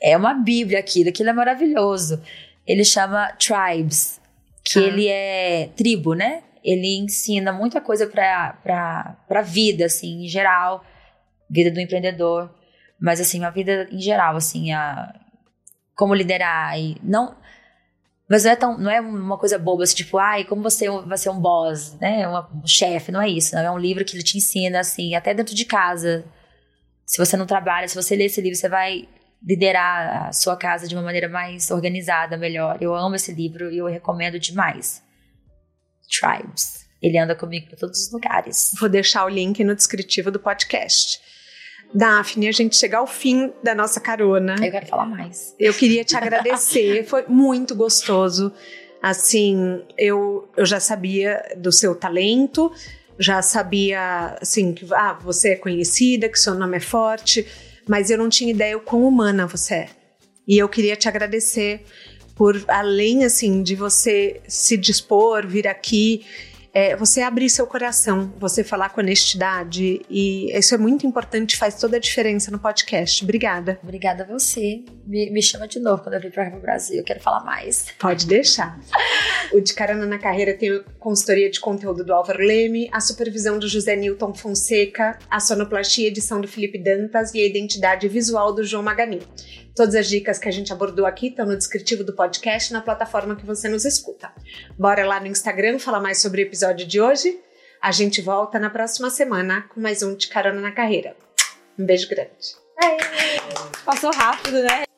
É uma bíblia aquilo, aquilo é maravilhoso. Ele chama Tribes, que ah. ele é tribo, né? Ele ensina muita coisa para para vida, assim, em geral, vida do empreendedor, mas assim, uma vida em geral, assim, a como liderar e não mas não é tão, não é uma coisa boba, assim, tipo, ai, como você vai ser um boss, né? Um chefe, não é isso. Não é um livro que ele te ensina, assim, até dentro de casa. Se você não trabalha, se você ler esse livro, você vai liderar a sua casa de uma maneira mais organizada, melhor. Eu amo esse livro e eu recomendo demais. Tribes. Ele anda comigo para todos os lugares. Vou deixar o link no descritivo do podcast. Daphne, a gente chega ao fim da nossa carona. Eu quero falar mais. Eu queria te agradecer, [LAUGHS] foi muito gostoso. Assim, eu, eu já sabia do seu talento, já sabia, assim, que ah, você é conhecida, que seu nome é forte, mas eu não tinha ideia o quão humana você é. E eu queria te agradecer por, além assim de você se dispor, vir aqui é, você abrir seu coração, você falar com honestidade e isso é muito importante, faz toda a diferença no podcast. Obrigada. Obrigada a você. Me, me chama de novo quando eu vir para o Brasil, eu quero falar mais. Pode deixar. [LAUGHS] o De Carona na Carreira tem a consultoria de conteúdo do Álvaro Leme, a supervisão do José Newton Fonseca, a sonoplastia edição do Felipe Dantas e a identidade visual do João Maganin. Todas as dicas que a gente abordou aqui estão no descritivo do podcast na plataforma que você nos escuta. Bora lá no Instagram falar mais sobre o episódio de hoje. A gente volta na próxima semana com mais um de Carona na Carreira. Um beijo grande. Passou rápido, né?